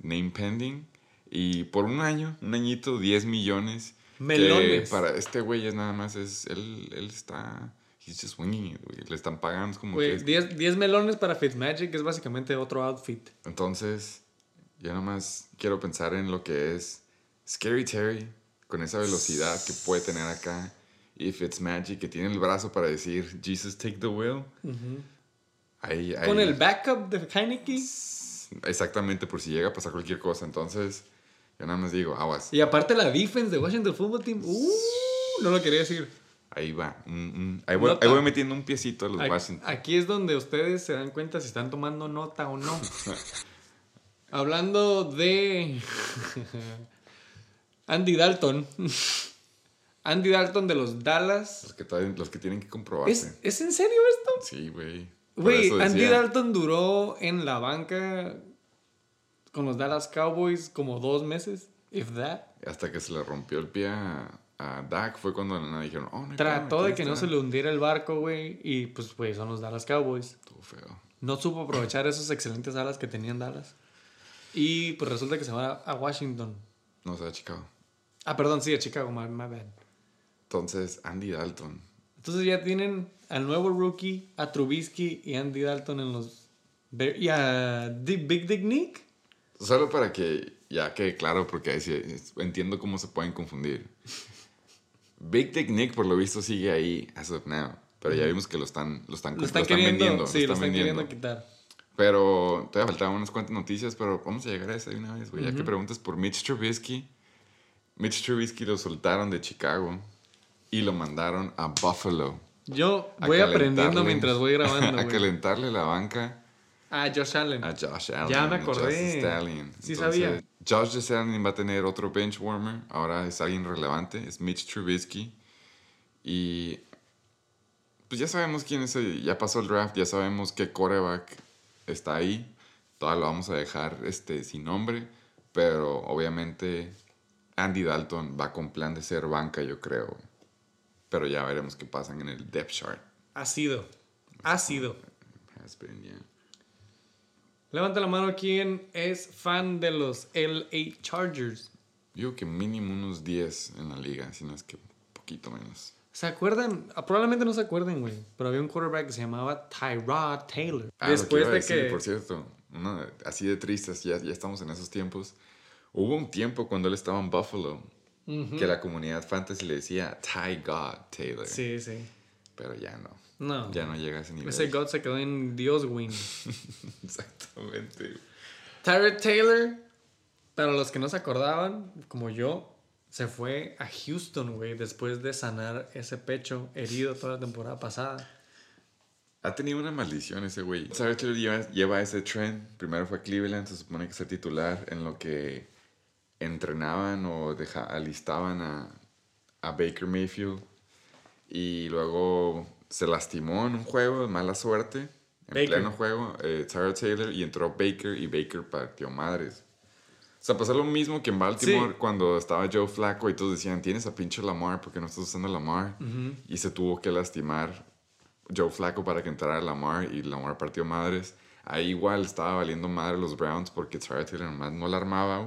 name pending, y por un año, un añito, 10 millones. Que Melones. para este güey es nada más, es, él, él está, he's just winging it, güey. Le están pagando, es como. Güey, es- 10 10 melones para Fitzmagic es básicamente otro outfit. Entonces, yo nomás quiero pensar en lo que es Scary Terry, con esa velocidad que puede tener acá. Y Fitzmagic, que tiene el brazo para decir, Jesus, take the wheel. Ahí, ahí- Con el backup de Heineken. Exactamente, por si llega a pasar cualquier cosa. Entonces, yo nada más digo, aguas. Y aparte la defense de Washington Football Team. Uh, no lo quería decir. Ahí va. ahí, voy, Nota. ahí voy metiendo un piecito a los Aquí, Washington. aquí es donde ustedes se dan cuenta si están tomando nota o no. <laughs> Hablando de Andy Dalton. Andy Dalton de los Dallas. Los que, todavía- los que tienen que comprobarse. ¿Es, ¿es en serio esto? Sí, güey. Güey, Andy Dalton duró en la banca con los Dallas Cowboys como dos meses, if that. Hasta que se le rompió el pie a, a Dak fue cuando la dijeron, oh, no Trató de que no está". se le hundiera el barco, güey. Y pues, güey, son los Dallas Cowboys. Estuvo feo. No supo aprovechar esas excelentes alas que tenían Dallas. Y pues resulta que se va a Washington. No se ha Chicago. Ah, perdón, sí, a Chicago, my, my bad. Entonces, Andy Dalton. Entonces ya tienen al nuevo rookie, a Trubisky y Andy Dalton en los... Y a Big Dick Nick. Solo para que ya quede claro, porque entiendo cómo se pueden confundir. Big Nick, por lo visto, sigue ahí as of now. Pero ya vimos que lo están, lo están, Lo están, lo queriendo, vendiendo. sí, lo están vendiendo. queriendo quitar. Pero todavía faltaban unas cuantas noticias, pero vamos a llegar a esa de una vez, güey. Ya que preguntas por Mitch Trubisky. Mitch Trubisky lo soltaron de Chicago y lo mandaron a Buffalo. Yo voy aprendiendo mientras voy grabando, <laughs> a calentarle la banca Ah, Josh Allen. a Josh Allen. Ya me a Josh acordé. Stallion. Sí sabía. Josh Allen va a tener otro bench warmer. Ahora es alguien relevante. Es Mitch Trubisky. Y pues ya sabemos quién es. el- ya pasó el draft. Ya sabemos qué quarterback está ahí. Todavía lo vamos a dejar este, sin nombre. Pero obviamente Andy Dalton va con plan de ser banca, yo creo. Pero ya veremos qué pasa en el depth chart. Ha sido. Ha sido. Has been, yeah. Levanta la mano quien es fan de los LA Chargers. Yo creo que mínimo unos 10 en la liga, si no es que poquito menos. ¿Se acuerdan? Ah, Probablemente no se acuerden, güey. Pero había un quarterback que se llamaba Tyrod Taylor. Ah, Después de decir, que. Por cierto, una- así de tristes, ya, ya estamos en esos tiempos. Hubo un tiempo cuando él estaba en Buffalo que la comunidad fantasy le decía Ty God Taylor. Sí, sí. Pero ya no. No. Ya no llega a ese nivel. Ese God se quedó en Dios, güey. <laughs> Exactamente. Tyrod Taylor, para los que no se acordaban, como yo, se fue a Houston, güey, después de sanar ese pecho herido toda la temporada pasada. Ha tenido una maldición ese güey. ¿Sabes que lleva, lleva ese trend? Primero fue a Cleveland, se supone que es titular, en lo que entrenaban o deja, alistaban a, a Baker Mayfield. Y luego se lastimó en un juego, mala suerte. En Baker. pleno juego, eh, Taylor, y entró Baker y Baker partió madres. O sea, pasó lo mismo que en Baltimore Sí. cuando estaba Joe Flacco y todos decían, tienes a pinche Lamar porque no estás usando Lamar. Y se tuvo que lastimar Joe Flacco para que entrara Lamar y Lamar partió madres. Ahí igual estaba valiendo madre los Browns porque Tyrod Taylor nomás no la armaba.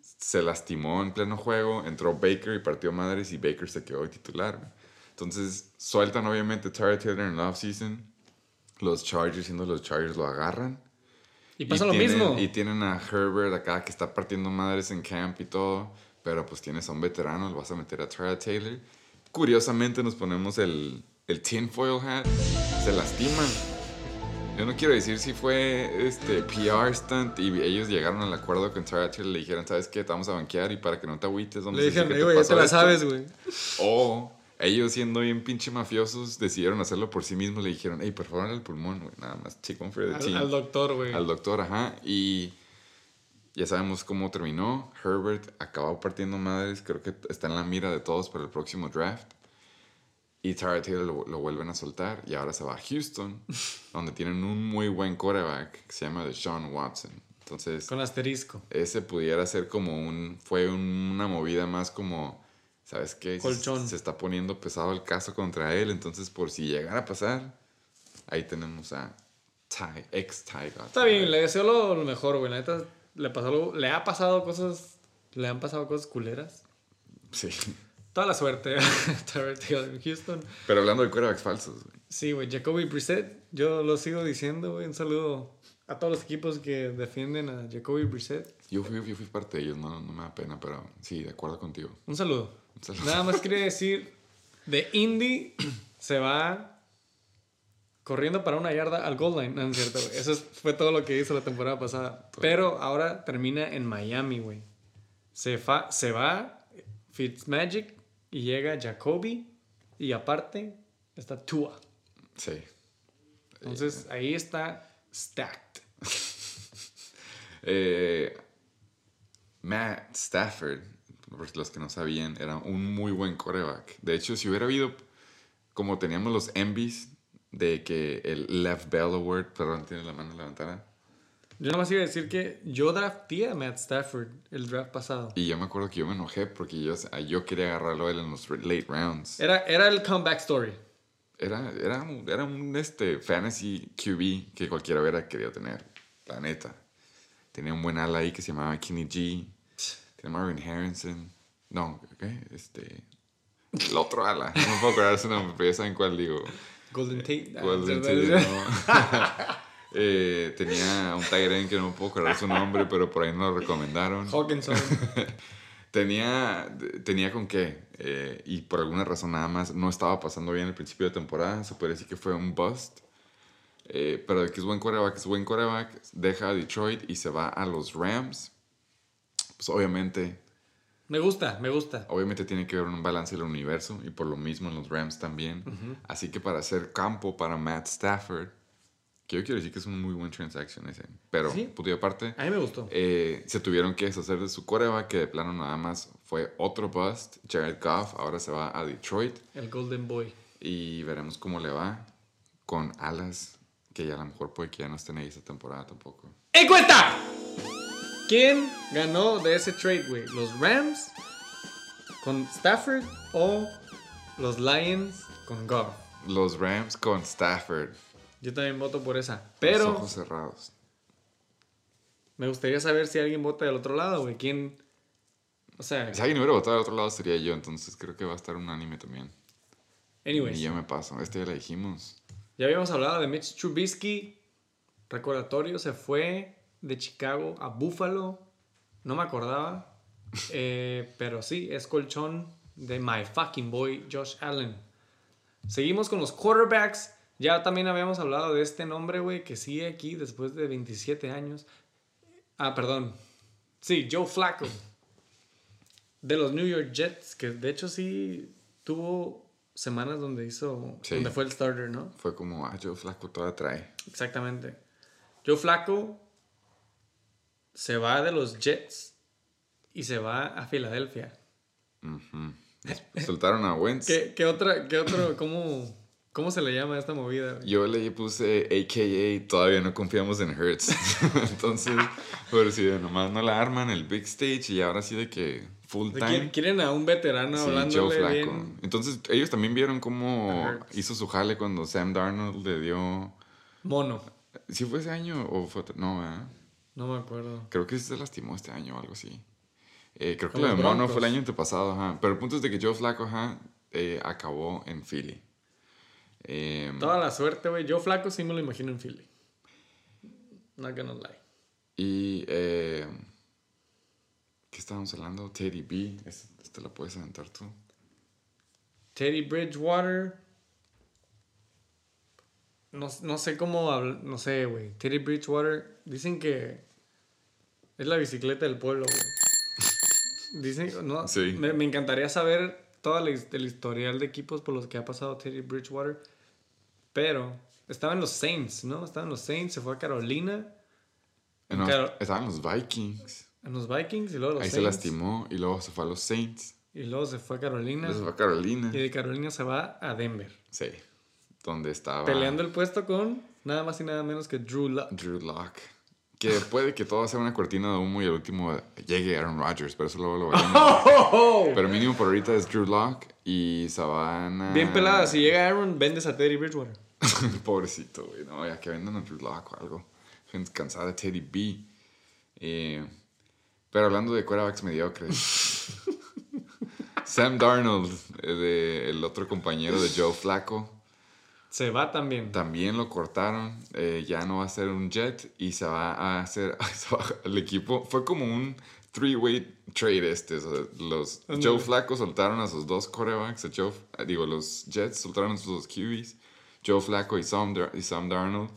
Se lastimó en pleno juego, entró Baker y partió madres y Baker se quedó titular. Entonces sueltan obviamente Tyrod Taylor en la offseason. Los Chargers, siendo los Chargers, lo agarran. Y pasa lo tienen- mismo. Y tienen a Herbert acá que está partiendo madres en camp y todo. Pero pues tienes a un veterano, lo vas a meter a Tyrod Taylor. Curiosamente nos ponemos el, el tinfoil hat. Se lastiman. Yo no quiero decir si fue este PR stunt y ellos llegaron al acuerdo con Taylor y le dijeron, ¿sabes qué? Te vamos a banquear y para que no te agüites, vamos Le a decir dije, que güey, ya te la esto". sabes, güey. O ellos siendo bien pinche mafiosos decidieron hacerlo por sí mismos. Le dijeron, hey, por favor, al pulmón, güey. Nada más, check one for the Al, team al doctor, güey. al doctor, ajá. Y ya sabemos cómo terminó. Herbert acabó partiendo madres. Creo que está en la mira de todos para el próximo draft. Y Tyrod Taylor lo, lo vuelven a soltar. Y ahora se va a Houston, <laughs> donde tienen un muy buen quarterback que se llama Deshaun Watson. Entonces, Con asterisco. ese pudiera ser como un. Fue un- una movida más como. ¿Sabes qué? Colchón. Se, está poniendo pesado el caso contra él. Entonces, por si llegara a pasar, ahí tenemos a Ty, ex Ty God. Está bien, le deseo lo, lo mejor, güey. La neta, le, pasó algo- le ha pasado cosas. Le han pasado cosas culeras. Sí. Toda la suerte. <laughs> En Houston. Pero hablando de quarterbacks falsos, güey. Sí, güey. Jacoby Brissett. Yo lo sigo diciendo, güey. Un saludo a todos los equipos que defienden a Jacoby Brissett. Yo fui, yo fui parte de ellos, no, no me da pena, pero sí, de acuerdo contigo. Un saludo. Nada más quería decir, de Indy se va corriendo para una yarda al goal line. No, es cierto, güey. Eso es- fue todo lo que hizo la temporada pasada. Pero ahora termina en Miami, güey. Se, fa- se va Fitzmagic y llega Jacoby y aparte está Tua. Sí. Entonces ahí está stacked. <laughs> Eh, Matt Stafford, los que no sabían, era un muy buen coreback. De hecho, si hubiera habido, como teníamos los envies de que el Left Bell Award, perdón, tiene la mano levantada. Yo nada más iba a decir que yo drafté a Matt Stafford el draft pasado. Y yo me acuerdo que yo me enojé porque yo, yo quería agarrarlo a él en los late rounds. Era, era el comeback story. Era, era, un- era un este, fantasy QB que cualquiera hubiera querido tener, la neta. Tenía un buen ala ahí que se llamaba Kenny G. Tenía Marvin Harrison. No, ¿qué? Este. El otro ala. No me puedo acordar su nombre, pero ya saben cuál digo. Golden Tate. Ah, Golden. Tate, no. <laughs> Eh, tenía un Tyren que no me puedo acordar su nombre, pero por ahí nos lo recomendaron. Hawkinson. <laughs> Tenía, tenía con qué. eh, y por alguna razón nada más no estaba pasando bien el principio de temporada. Se puede decir que fue un bust. Eh, pero de que es buen quarterback, es buen quarterback. Deja a Detroit y se va a los Rams. Pues obviamente Me gusta, me gusta. Obviamente tiene que haber un balance del universo y por lo mismo en los Rams también. Así que para hacer campo para Matt Stafford, que yo quiero decir que es un muy buen transaction ese. Pero, Sí. puto y aparte, A mí me gustó. eh, se tuvieron que deshacer de su coreba, que de plano nada más fue otro bust. Jared Goff ahora se va a Detroit El Golden Boy. y veremos cómo le va con alas, que ya a lo mejor puede que ya no estén ahí esta temporada tampoco. ¡Encuesta! ¿Quién ganó de ese trade, güey? ¿Los Rams con Stafford o los Lions con Goff? Los Rams con Stafford. Yo también voto por esa. Los Pero ojos cerrados. me gustaría saber si alguien vota del otro lado, güey. ¿Quién? O sea, Si alguien hubiera votado del otro lado sería yo, entonces creo que va a estar unánime también. anyways. Y yo me paso. Este ya la dijimos. Ya habíamos hablado de Mitch Trubisky. Recordatorio, se fue de Chicago a Buffalo. No me acordaba. <laughs> Eh, pero sí, es colchón de my fucking boy Josh Allen. Seguimos con los quarterbacks. Ya también habíamos hablado de este nombre, güey, que sigue aquí después de 27 años. Ah, perdón. Sí, Joe Flacco. De los New York Jets, que de hecho sí tuvo semanas donde hizo, Sí. donde fue el starter, ¿no? Fue como, ah, Joe Flaco toda trae. Exactamente. Joe Flaco se va de los Jets y se va a Filadelfia. Ujú. Soltaron a Wentz. ¿Qué, qué otra, qué otro, cómo, cómo se le llama a esta movida? Yo le puse AKA, todavía no confiamos en Hertz. <laughs> Entonces, pero si de nomás no la arman el big stage y ahora sí de que full time. quieren, a un veterano Sí, Joe hablándole Flacco. bien. Entonces, ellos también vieron cómo hizo su jale cuando Sam Darnold le dio. Mono. ¿Sí fue ese año o fue otro? No, ¿verdad? No me acuerdo. Creo que se lastimó este año o algo así. Eh, creo que lo de Mono fue el año antepasado, ajá. Pero el punto es de que Joe Flacco, ajá, eh, acabó en Philly. Eh, Toda la suerte, güey. Joe Flaco sí me lo imagino en Philly. Not gonna lie. y. Eh, ¿Qué estábamos hablando? Teddy B. Este, este lo puedes aventar tú. Teddy Bridgewater. No, no sé cómo No sé, güey. Teddy Bridgewater. Dicen que es la bicicleta del pueblo, güey. Dicen. No, Sí. me, me encantaría saber todo el, his- el historial de equipos por los que ha pasado Teddy Bridgewater. Pero estaba en los Saints, ¿no? Estaba en los Saints, se fue a Carolina, Eh, no, Claro. Estaban los Vikings. en los Vikings y luego los Ahí se lastimó y luego se fue a los Saints. Y luego se fue a Carolina. Luego se fue a Carolina. Y de Carolina se va a Denver. Sí. Donde estaba Peleando el puesto con nada más y nada menos que Drew Luck. Drew Lock. Que puede que todo sea una cortina de humo y el último llegue Aaron Rodgers, pero eso luego lo veremos. <laughs> Pero mínimo por ahorita es Drew Lock y Savannah. Bien pelada, si llega Aaron, vendes a Teddy Bridgewater. <laughs> Pobrecito, güey. No, ya que vendan a Drew Lock o algo. Gente cansada de Teddy B. Eh, pero hablando de quarterbacks mediocres. <laughs> Sam Darnold, eh, de- el otro compañero de Joe Flacco, Se va también. también lo cortaron. eh, ya no va a ser un jet y se va a hacer <laughs> el equipo. Fue como un three-way trade este. o sea, los. Joe Flacco soltaron a sus dos quarterbacks. a Joe, eh, digo, los Jets soltaron a sus dos QBs. Joe Flacco y Sam, y Sam Darnold.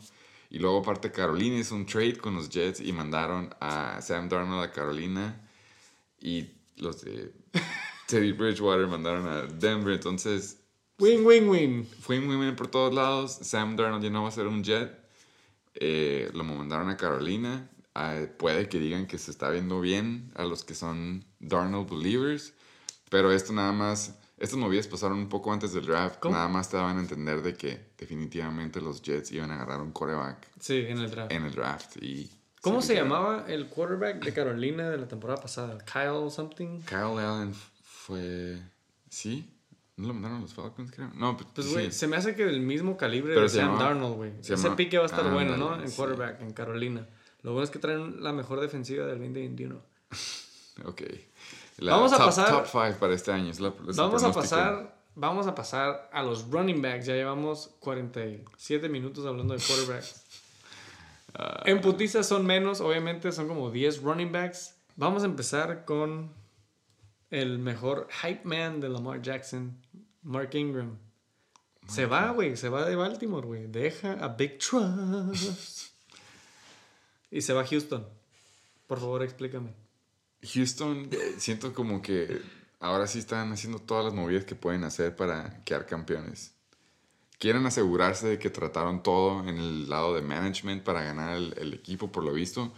Y luego aparte Carolina hizo un trade con los Jets y mandaron a Sam Darnold a Carolina. Y los de <laughs> Teddy Bridgewater mandaron a Denver. Entonces Win, win, win. fue muy bien por todos lados. Sam Darnold ya no va a ser un jet. Eh, lo mandaron a Carolina. Ah, puede que digan que se está viendo bien a los que son Darnold believers. Pero esto nada más. Estas movidas pasaron un poco antes del draft. ¿Cómo? Nada más te daban a entender de que definitivamente los Jets iban a agarrar un quarterback Sí, en el draft. en el draft. Y ¿Cómo se dijeron- llamaba el quarterback de Carolina de la temporada pasada? Kyle something. Kyle Allen fue. ¿Sí? ¿No lo mandaron los Falcons, creo? No, pues, Pues, sí. güey, se me hace que del mismo calibre Pero de Sam Darnold, güey. se Ese pique va a estar bueno, ¿no? En sí. quarterback, en Carolina. Lo bueno es que traen la mejor defensiva del 2021. <laughs> Ok. La Vamos a top, pasar- Top 5 para este año. es la- es el Vamos a pasar, vamos a pasar a los running backs. Ya llevamos 47 minutos hablando de quarterbacks. <laughs> En putiza son menos, obviamente son como 10 running backs. Vamos a empezar con el mejor hype man de Lamar Jackson, Mark Ingram. Se va, güey, se va de Baltimore, güey. Deja a Big Trust. y se va a Houston. Por favor, explícame. Houston, eh, siento como que ahora sí están haciendo todas las movidas que pueden hacer para quedar campeones. Quieren asegurarse de que trataron todo en el lado de management para ganar el, el equipo, por lo visto.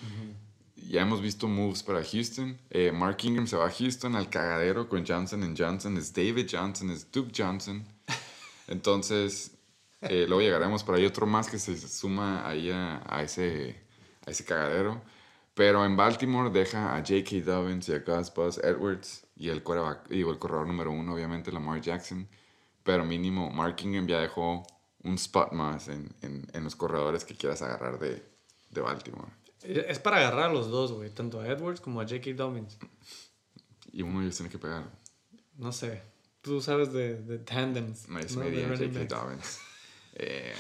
Ya hemos visto moves para Houston. Eh, Mark Ingram se va a Houston al cagadero con Johnson Johnson. Es David Johnson, es Duke Johnson. <laughs> Entonces, eh, luego llegaremos por ahí otro más que se suma ahí a, a ese, a ese cagadero. Pero en Baltimore deja a J.K. Dobbins y a Gus Buzz Edwards y el, digo, el corredor número uno, obviamente, Lamar Jackson. Pero mínimo, Mark Ingram ya dejó un spot más en, en, en los corredores que quieras agarrar de, de Baltimore. Es para agarrar a los dos, güey. Tanto a Edwards como a J.K. Dobbins. Y uno de ellos tiene que pegar. No sé. Tú sabes de, de tandems. Nice ¿no? De media, running J.K. Dobbins. Eh,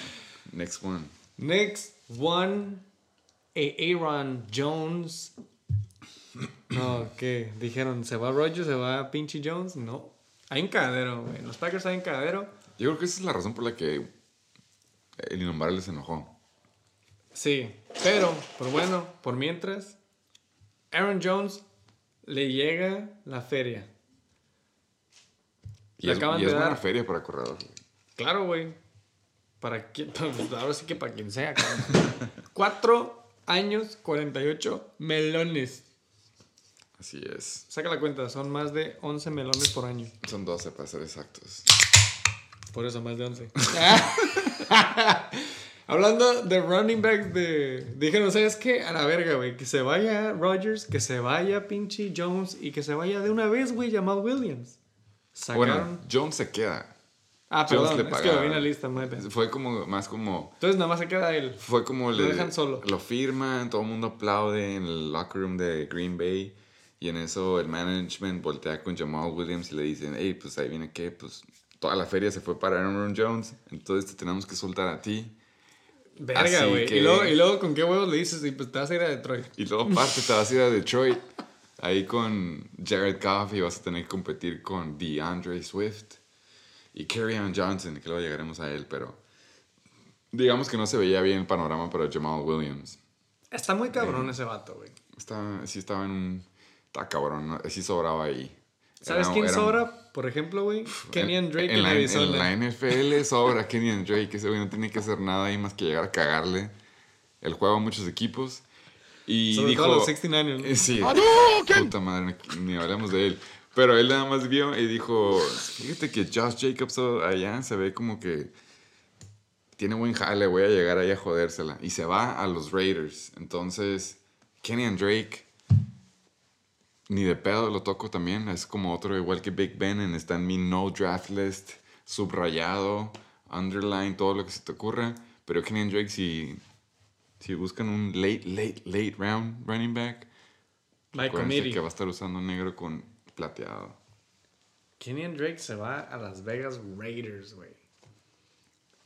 next one. Next one. A- Aaron Jones. No, ¿qué? Dijeron, ¿se va Rodgers? ¿Se va pinche Jones? No. Hay un cagadero, güey. Los Packers hay un cagadero. Yo creo que esa es la razón por la que el innombrable se enojó. Sí, pero, por bueno, por mientras, Aaron Jones le llega la feria. Y Le es, acaban y de es buena dar- feria para corredor. Claro, güey. Para quien, <laughs> pues, ahora sí que para quien sea, cabrón. Cuatro años, 48 melones. Así es. Saca la cuenta, son más de 11 melones por año. Son 12 para ser exactos. Por eso, más de 11. <laughs> Hablando de running back de... Dijeron, ¿sabes qué? A la verga, güey. Que se vaya Rodgers, que se vaya pinche Jones y que se vaya de una vez, güey, Jamal Williams. Sacaron... Bueno, Jones se queda. ah, Jones perdón, le es que lo pagaron. vi en la lista, madre. Fue como, más como, Entonces nada más se queda él. fue como Lo le dejan solo. Lo firman, todo el mundo aplaude en el locker room de Green Bay. Y en eso el management voltea con Jamal Williams y le dicen, hey, pues ahí viene que, pues toda la feria se fue para Aaron Jones, entonces te tenemos que soltar a ti. Verga, güey. que- Y, luego, y luego, ¿con qué huevos le dices? Y pues te vas a ir a Detroit. Y luego aparte te vas a ir a Detroit, ahí con Jared Goff y vas a tener que competir con DeAndre Swift y Kerryon Johnson, que luego llegaremos a él, pero digamos que no se veía bien el panorama para Jamal Williams. Está muy cabrón ese vato, güey. Estaba, sí estaba en un... Está cabrón, sí sobraba ahí. ¿Sabes Era- quién era- sobra? Por ejemplo, güey. <laughs> Kenyan Drake en, en, la, Arizona. en la NFL sobra Kenyan Drake, ese güey no tiene que hacer nada ahí más que llegar a cagarle el juego a muchos equipos. Y Sobre dijo, todo los 69 ¿no? Eh, Sí. Puta madre, ni hablamos de él. Pero él nada más vio y dijo, fíjate que Josh Jacobs allá se ve como que tiene buen jale, voy a llegar ahí a jodérsela. Y se va a los Raiders. Entonces, Kenyan Drake, ni de pedo lo toco también. Es como otro igual que Big Ben, en está en mi no draft list, subrayado, underline, todo lo que se te ocurra. Pero Kenyan Drake, si, si buscan un late, late, late round running back, committee. que va a estar usando negro con plateado. Kenyan Drake se va a Las Vegas Raiders, güey.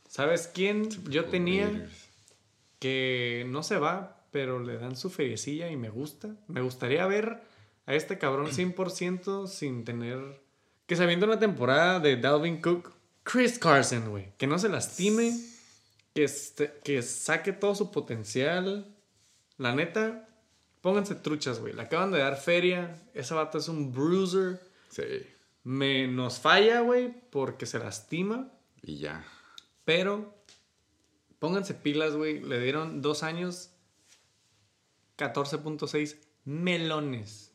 ¿Sabes quién yo tenía Raiders. que no se va, pero le dan su feriecilla y me gusta? Me gustaría ver a este cabrón 100% sin tener... Que se avienta una temporada de Dalvin Cook. Chris Carson, güey. Que no se lastime. Que, este- que saque todo su potencial. La neta, pónganse truchas, güey. Le acaban de dar feria. Ese vato es un bruiser. Sí. Me, nos falla, güey, porque se lastima. Y ya. Pero pónganse pilas, güey. Le dieron dos años, 14.6 melones.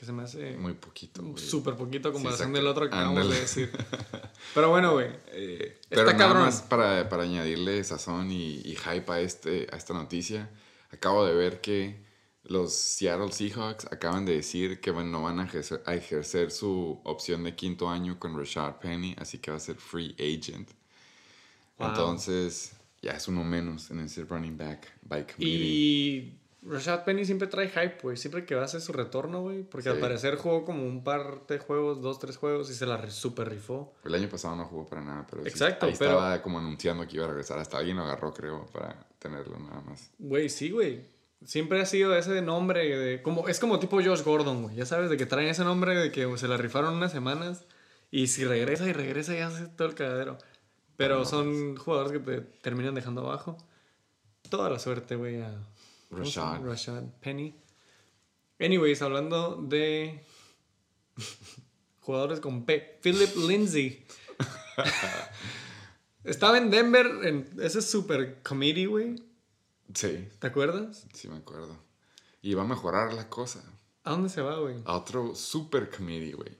Que se me hace Muy poquito, güey. súper poquito a Sí, comparación exacto. del otro que acabamos de decir. Pero bueno, güey. <laughs> Eh, Está pero nada cabrón. más para, para añadirle sazón y, y hype a, este, a esta noticia, acabo de ver que los Seattle Seahawks acaban de decir que bueno, no van a ejercer, a ejercer su opción de quinto año con Rashad Penny, así que va a ser free agent. Wow. Entonces, ya es uno menos en ese running back by committee. Y Rashad Penny siempre trae hype, güey. Siempre que va a hacer su retorno, güey. Porque al Sí. parecer jugó como un par de juegos, dos, tres juegos y se la super rifó. El año pasado no jugó para nada, pero sí, Exacto, ahí pero- estaba como anunciando que iba a regresar. Hasta alguien lo agarró, creo, para tenerlo nada más. Güey, sí, güey. Siempre ha sido ese nombre de... Como, es como tipo Josh Gordon, güey. Ya sabes, de que traen ese nombre de que se la rifaron unas semanas y si regresa y regresa ya hace todo el cagadero. Pero son jugadores que te terminan dejando abajo. Toda la suerte, güey, a... Rashad. Rashad Penny. Anyways, hablando de jugadores con P. Philip Lindsay. <laughs> Estaba en Denver en ese super committee, güey. Sí, ¿Te acuerdas? sí me acuerdo. Y va a mejorar la cosa. ¿A dónde se va, güey? A otro super committee, güey.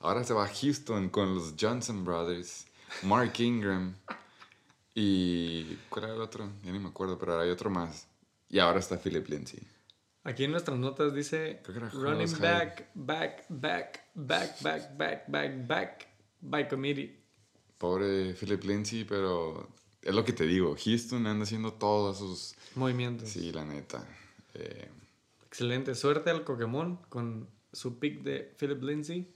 Ahora se va a Houston con los Johnson Brothers, Mark Ingram y... ¿Cuál era el otro? Ya ni me acuerdo, pero hay otro más. Y ahora está Philip Lindsay. Aquí en nuestras notas dice running back, back, back, back, back, back, back, back, by committee. Pobre Philip Lindsay, pero es lo que te digo. Houston anda haciendo todos sus... Movimientos. Sí, la neta. Eh, Excelente. Suerte al Pokémon con su pick de Philip Lindsay.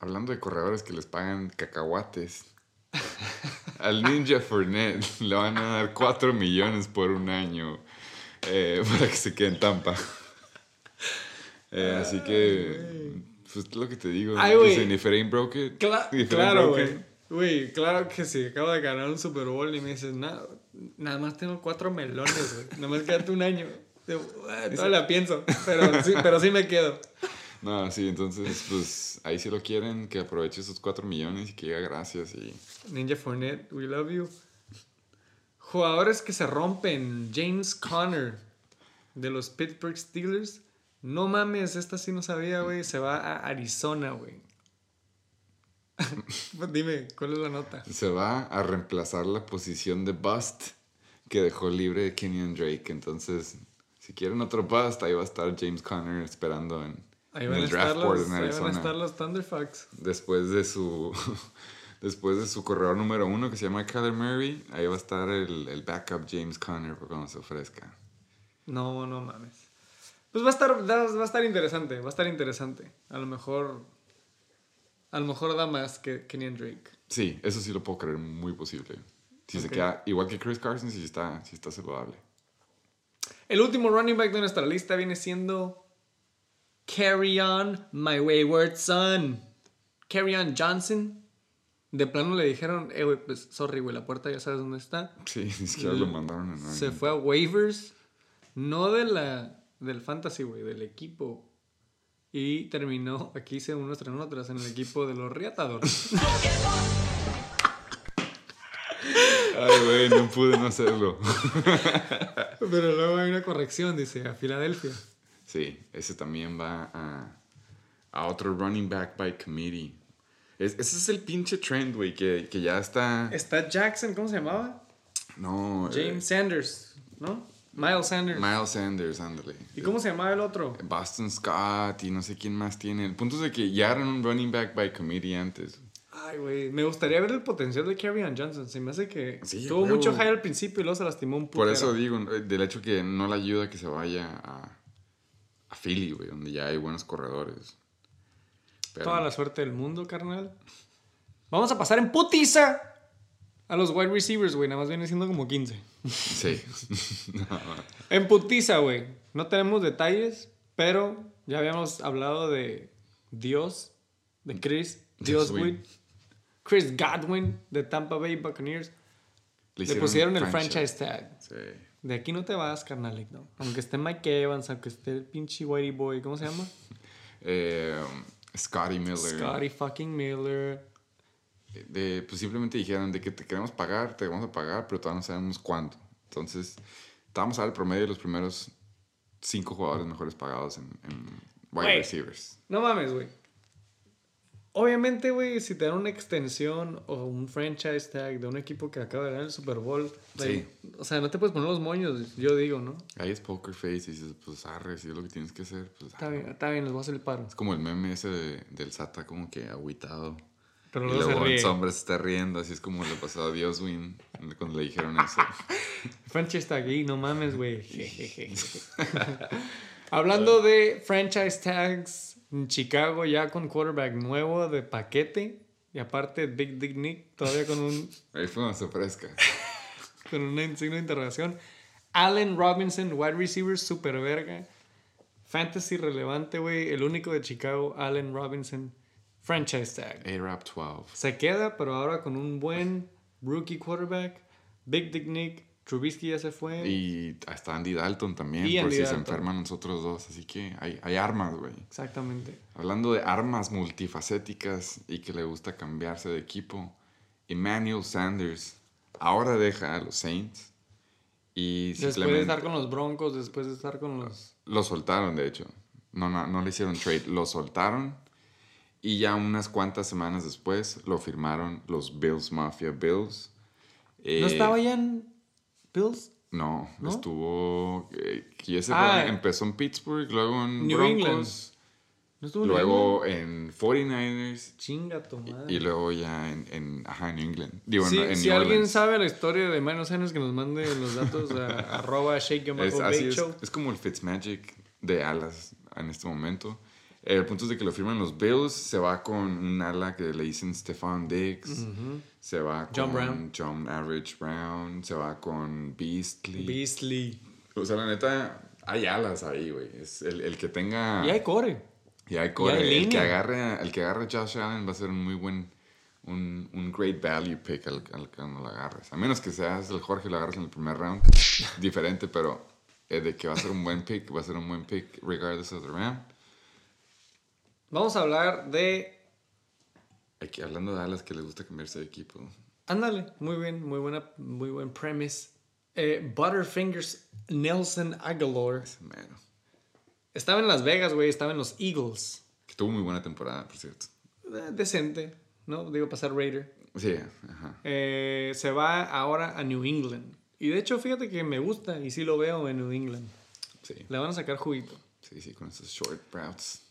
hablando de corredores que les pagan cacahuates. <laughs> Al Ninja Fournette le van a dar 4 millones por un año eh, <laughs> para que se quede en Tampa. Eh, así que, pues es lo que te digo. Ay, if it ain't broke Cla- claro, güey. it". Güey, claro que si acabo de ganar un Super Bowl y me dices, nada, nada más tengo cuatro melones, güey. Nada más quédate un año. Digo, "Ah, la pienso, pero sí, pero sí me quedo. <laughs> No, sí, entonces, pues ahí si lo quieren, que aproveche esos 4 millones y que diga gracias. Y Ninja Fournette, we love you. Jugadores que se rompen. James Conner, de los Pittsburgh Steelers. No mames, esta sí no sabía, güey. Se va a Arizona, güey. <laughs> Dime, ¿cuál es la nota? se va a reemplazar la posición de Bust que dejó libre Kenyon Drake. Entonces, si quieren otro Bust, ahí va a estar James Conner esperando en, Ahí en van, a el estar draft board los, en ahí van a Arizona. estar los Thunderfucks. Después de su <laughs> después de su corredor número uno que se llama Kyler Murray, ahí va a estar el, el backup James Conner por cuando se ofrezca. No, no mames. Pues va a estar, va a estar interesante, va a estar interesante. A lo mejor, a lo mejor da más que Kenyan Drake. Sí, eso sí lo puedo creer muy posible. Si se queda igual que Chris Carson, si está, si está saludable. El último running back de nuestra lista viene siendo Carry On, My Wayward Son. Carry On Johnson. De plano le dijeron, eh, güey, pues sorry, güey, la puerta ya sabes dónde está. Sí, <laughs> ni siquiera lo mandaron en Se fue a waivers, no de la, del fantasy, güey, del equipo. Y terminó, aquí hice unos tras otras, en el equipo de los Riatadores. <laughs> Ay, güey, no pude no hacerlo. <laughs> Pero luego hay una corrección, dice, a Filadelfia. Sí, ese también va a, a otro running back by committee. Es- ese es el pinche trend, güey, que, que ya está... Está Jackson, ¿cómo se llamaba? No, eh, James Sanders, ¿no? Miles Sanders. Miles Sanders, ándale. ¿Y cómo se llamaba el otro? Boston Scott y no sé quién más tiene. El punto es de que ya eran un running back by committee antes. Ay, güey, me gustaría ver el potencial de Carrion Johnson. Se me hace que Sí, tuvo huevo. mucho high al principio y luego se lastimó un Por putero. eso digo, eh, del hecho que no le ayuda que se vaya a, a Philly, güey, donde ya hay buenos corredores. Pero- Toda la suerte del mundo, carnal. Vamos a pasar en putiza a los wide receivers, güey. Nada más viene siendo como 15. Sí. <laughs> No, En putiza, güey. No tenemos detalles, pero ya habíamos hablado de Dios, de Chris, Dios, güey. Chris Godwin de Tampa Bay Buccaneers. Le pusieron el franchise tag. Sí. De aquí no te vas, carnalito. Aunque esté Mike Evans, aunque esté el pinche Whitey Boy, ¿cómo se llama? <laughs> Eh, Scotty Miller. Scotty fucking Miller. De, pues simplemente dijeron de que te queremos pagar, te vamos a pagar, pero todavía no sabemos cuánto. Entonces, estábamos al promedio de los primeros cinco jugadores mejores pagados en, en wide receivers. No mames, güey. Obviamente, güey, si te dan una extensión o un franchise tag de un equipo que acaba de ganar el Super Bowl, güey, o sea, no te puedes poner los moños, yo digo, ¿no? Ahí es poker face y dices, pues arre, si es lo que tienes que hacer, pues Está arre. bien, está bien, les voy a hacer el paro. Es como el meme ese de- del Sata como que agüitado. Pero y luego ríe. sombra se está riendo, así es como le pasó a Dioswin cuando le dijeron eso. <laughs> Franchise tag, y no mames, güey. <laughs> <laughs> Hablando de franchise tags, en Chicago ya con quarterback nuevo de paquete. Y aparte, Big Dick Nick, todavía con un <laughs> Ahí fue se fresca. <laughs> con un signo de interrogación. Allen Robinson, wide receiver, super verga. Fantasy relevante, güey. El único de Chicago, Allen Robinson. Franchise tag. A-Rap 12. Se queda, pero ahora con un buen rookie quarterback. Big Dick Nick. Trubisky ya se fue. Y hasta Andy Dalton también, Y por Andy si se enferman nosotros dos. Así que hay, hay armas, güey. Exactamente. Hablando de armas multifacéticas y que le gusta cambiarse de equipo, Emmanuel Sanders ahora deja a los Saints y Después de estar con los Broncos, después de estar con los... lo soltaron, de hecho. No, no, no le hicieron trade, lo soltaron y ya unas cuantas semanas después lo firmaron los Bills Mafia Bills. ¿No Eh, estaba ya en Bills? No, ¿No? estuvo. eh, que ese Ah. empezó en Pittsburgh, luego en New Broncos, ¿No estuvo en luego en 49ers Chinga tu madre. y luego ya en, en, ajá, en New England. Digo, en- Sí, en, si New alguien Orleans. sabe la historia de Manos Años, que nos mande los datos a <laughs> arroba shake Es, es, es como el Fitzmagic de alas en este momento. El punto es de que lo firman los Bills, se va con un ala que le dicen Stefan Diggs, se va con John Brown. John Average Brown, se va con Beastly. Beasley. o sea, la neta, hay alas ahí, güey. Es el, el que tenga... Y hay core. Y hay core. hay el, que agarre, el que agarre Josh Allen va a ser un muy buen, un, un great value pick al, al cuando lo agarres. A menos que seas el Jorge y lo agarres en el primer round. <laughs> diferente, pero eh, de que va a ser un buen pick, va a ser un buen pick regardless of the round. Vamos a hablar de... Aquí, hablando de alas que les gusta cambiarse de equipo. Ándale, muy bien, muy buena, muy buen premise. Eh, Butterfingers Nelson Aguilar. ese mero. Estaba en Las Vegas, güey, estaba en los Eagles. Que tuvo muy buena temporada, por cierto. Eh, decente, ¿no? Digo, pasar Raider. Sí, ajá. Eh, se va ahora a New England. Y de hecho, fíjate que me gusta y sí lo veo en New England. Sí, Le van a sacar juguito. sí, sí, con esos short routes.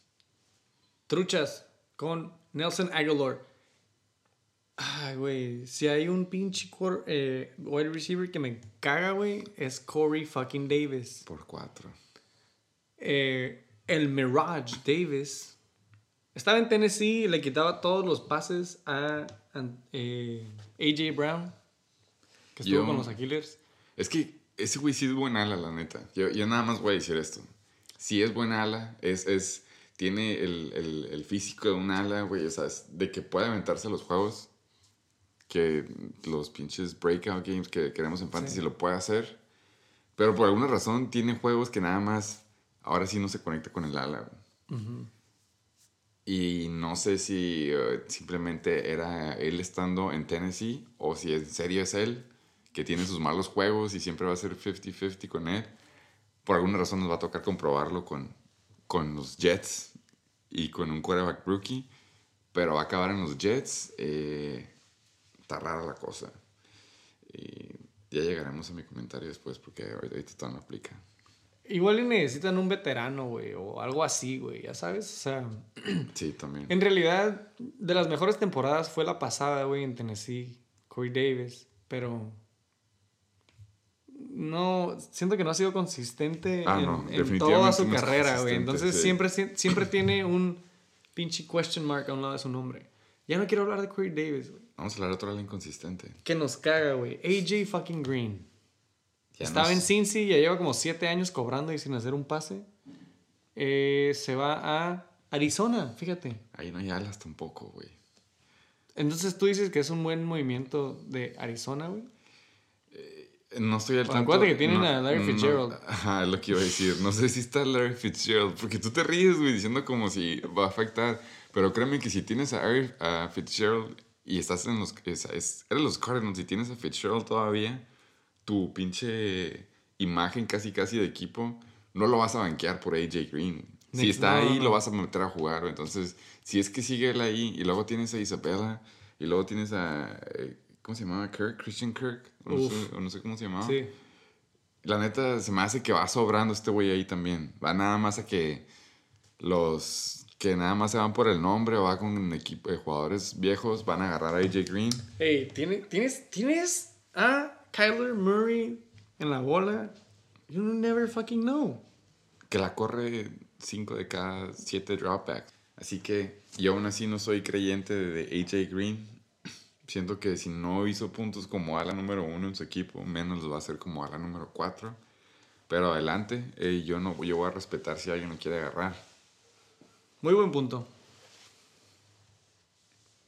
Truchas con Nelson Aguilar. Ay, güey. Si hay un pinche quar- eh, wide receiver que me caga, güey, es Corey fucking Davis. Por cuatro. Eh, el Mirage Davis estaba en Tennessee y le quitaba todos los pases a, a, eh, AJ Brown, que estuvo Yo- con los Aquiles. Es que ese güey sí es buen ala, la neta. Yo, yo nada más voy a decir esto. Si es buen ala, es, es, tiene el, el, el físico de un ala, güey. O sea, es de que puede aventarse los juegos. Que los pinches breakout games que queremos en fantasy Sí. lo puede hacer. Pero por alguna razón tiene juegos que nada más ahora sí no se conecta con el ala. güey. Y no sé si eh, simplemente era él estando en Tennessee o si en serio es él que tiene sus malos juegos y siempre va a ser 50-50 con él. Por alguna razón nos va a tocar comprobarlo con, con los Jets y con un quarterback rookie, pero va a acabar en los Jets. eh, está rara la cosa. Y ya llegaremos a mi comentario después porque ahorita todo no aplica. Igual y necesitan un veterano, güey, o algo así, güey, ya sabes. O sea, <clears throat> Sí, también. en realidad, de las mejores temporadas fue la pasada, güey, en Tennessee, Corey Davis, pero no, siento que no ha sido consistente Ah, en, no, en definitivamente toda su carrera, güey. Entonces sí. siempre, siempre tiene un pinche question mark a un lado de su nombre. Ya no quiero hablar de Corey Davis, güey. Vamos a hablar de otro ala inconsistente. Que nos caga, güey. AJ fucking Green. Ya Estaba nos- en Cincy, ya lleva como siete años cobrando y sin hacer un pase. Eh, se va a Arizona, fíjate. Ahí no hay alas tampoco, güey. Entonces tú dices que es un buen movimiento de Arizona, güey. No estoy al tanto. acuérdate que tienen no- a Larry no- Fitzgerald. ajá, es lo que iba a decir. No sé si está Larry Fitzgerald, porque tú te ríes, güey, diciendo como si va a afectar. Pero créeme que si tienes a, Larry- a Fitzgerald y estás en los. Es, es- eres los Cardinals y tienes a Fitzgerald todavía, tu pinche imagen casi casi de equipo, no lo vas a banquear por AJ Green. Si está no, ahí, no. lo vas a meter a jugar. Entonces, si es que sigue él ahí, y luego tienes a Isabella, y luego tienes a. eh, ¿Cómo se llamaba? Kirk, Christian Kirk. O no, sé, o no sé cómo se llamaba. Sí. La neta, se me hace que va sobrando este güey ahí también. Va nada más a que los que nada más se van por el nombre o va con un equipo de jugadores viejos van a agarrar a AJ Green. Hey, ¿tiene- ¿tienes, tienes a Kyler Murray en la bola? You never fucking know. Que la corre 5 de cada 7 dropbacks. Así que yo aún así no soy creyente de AJ Green. Siento que si no hizo puntos como ala número uno en su equipo, menos lo va a hacer como ala número 4. Pero adelante, eh, yo, no, yo voy a respetar si alguien lo quiere agarrar. Muy buen punto.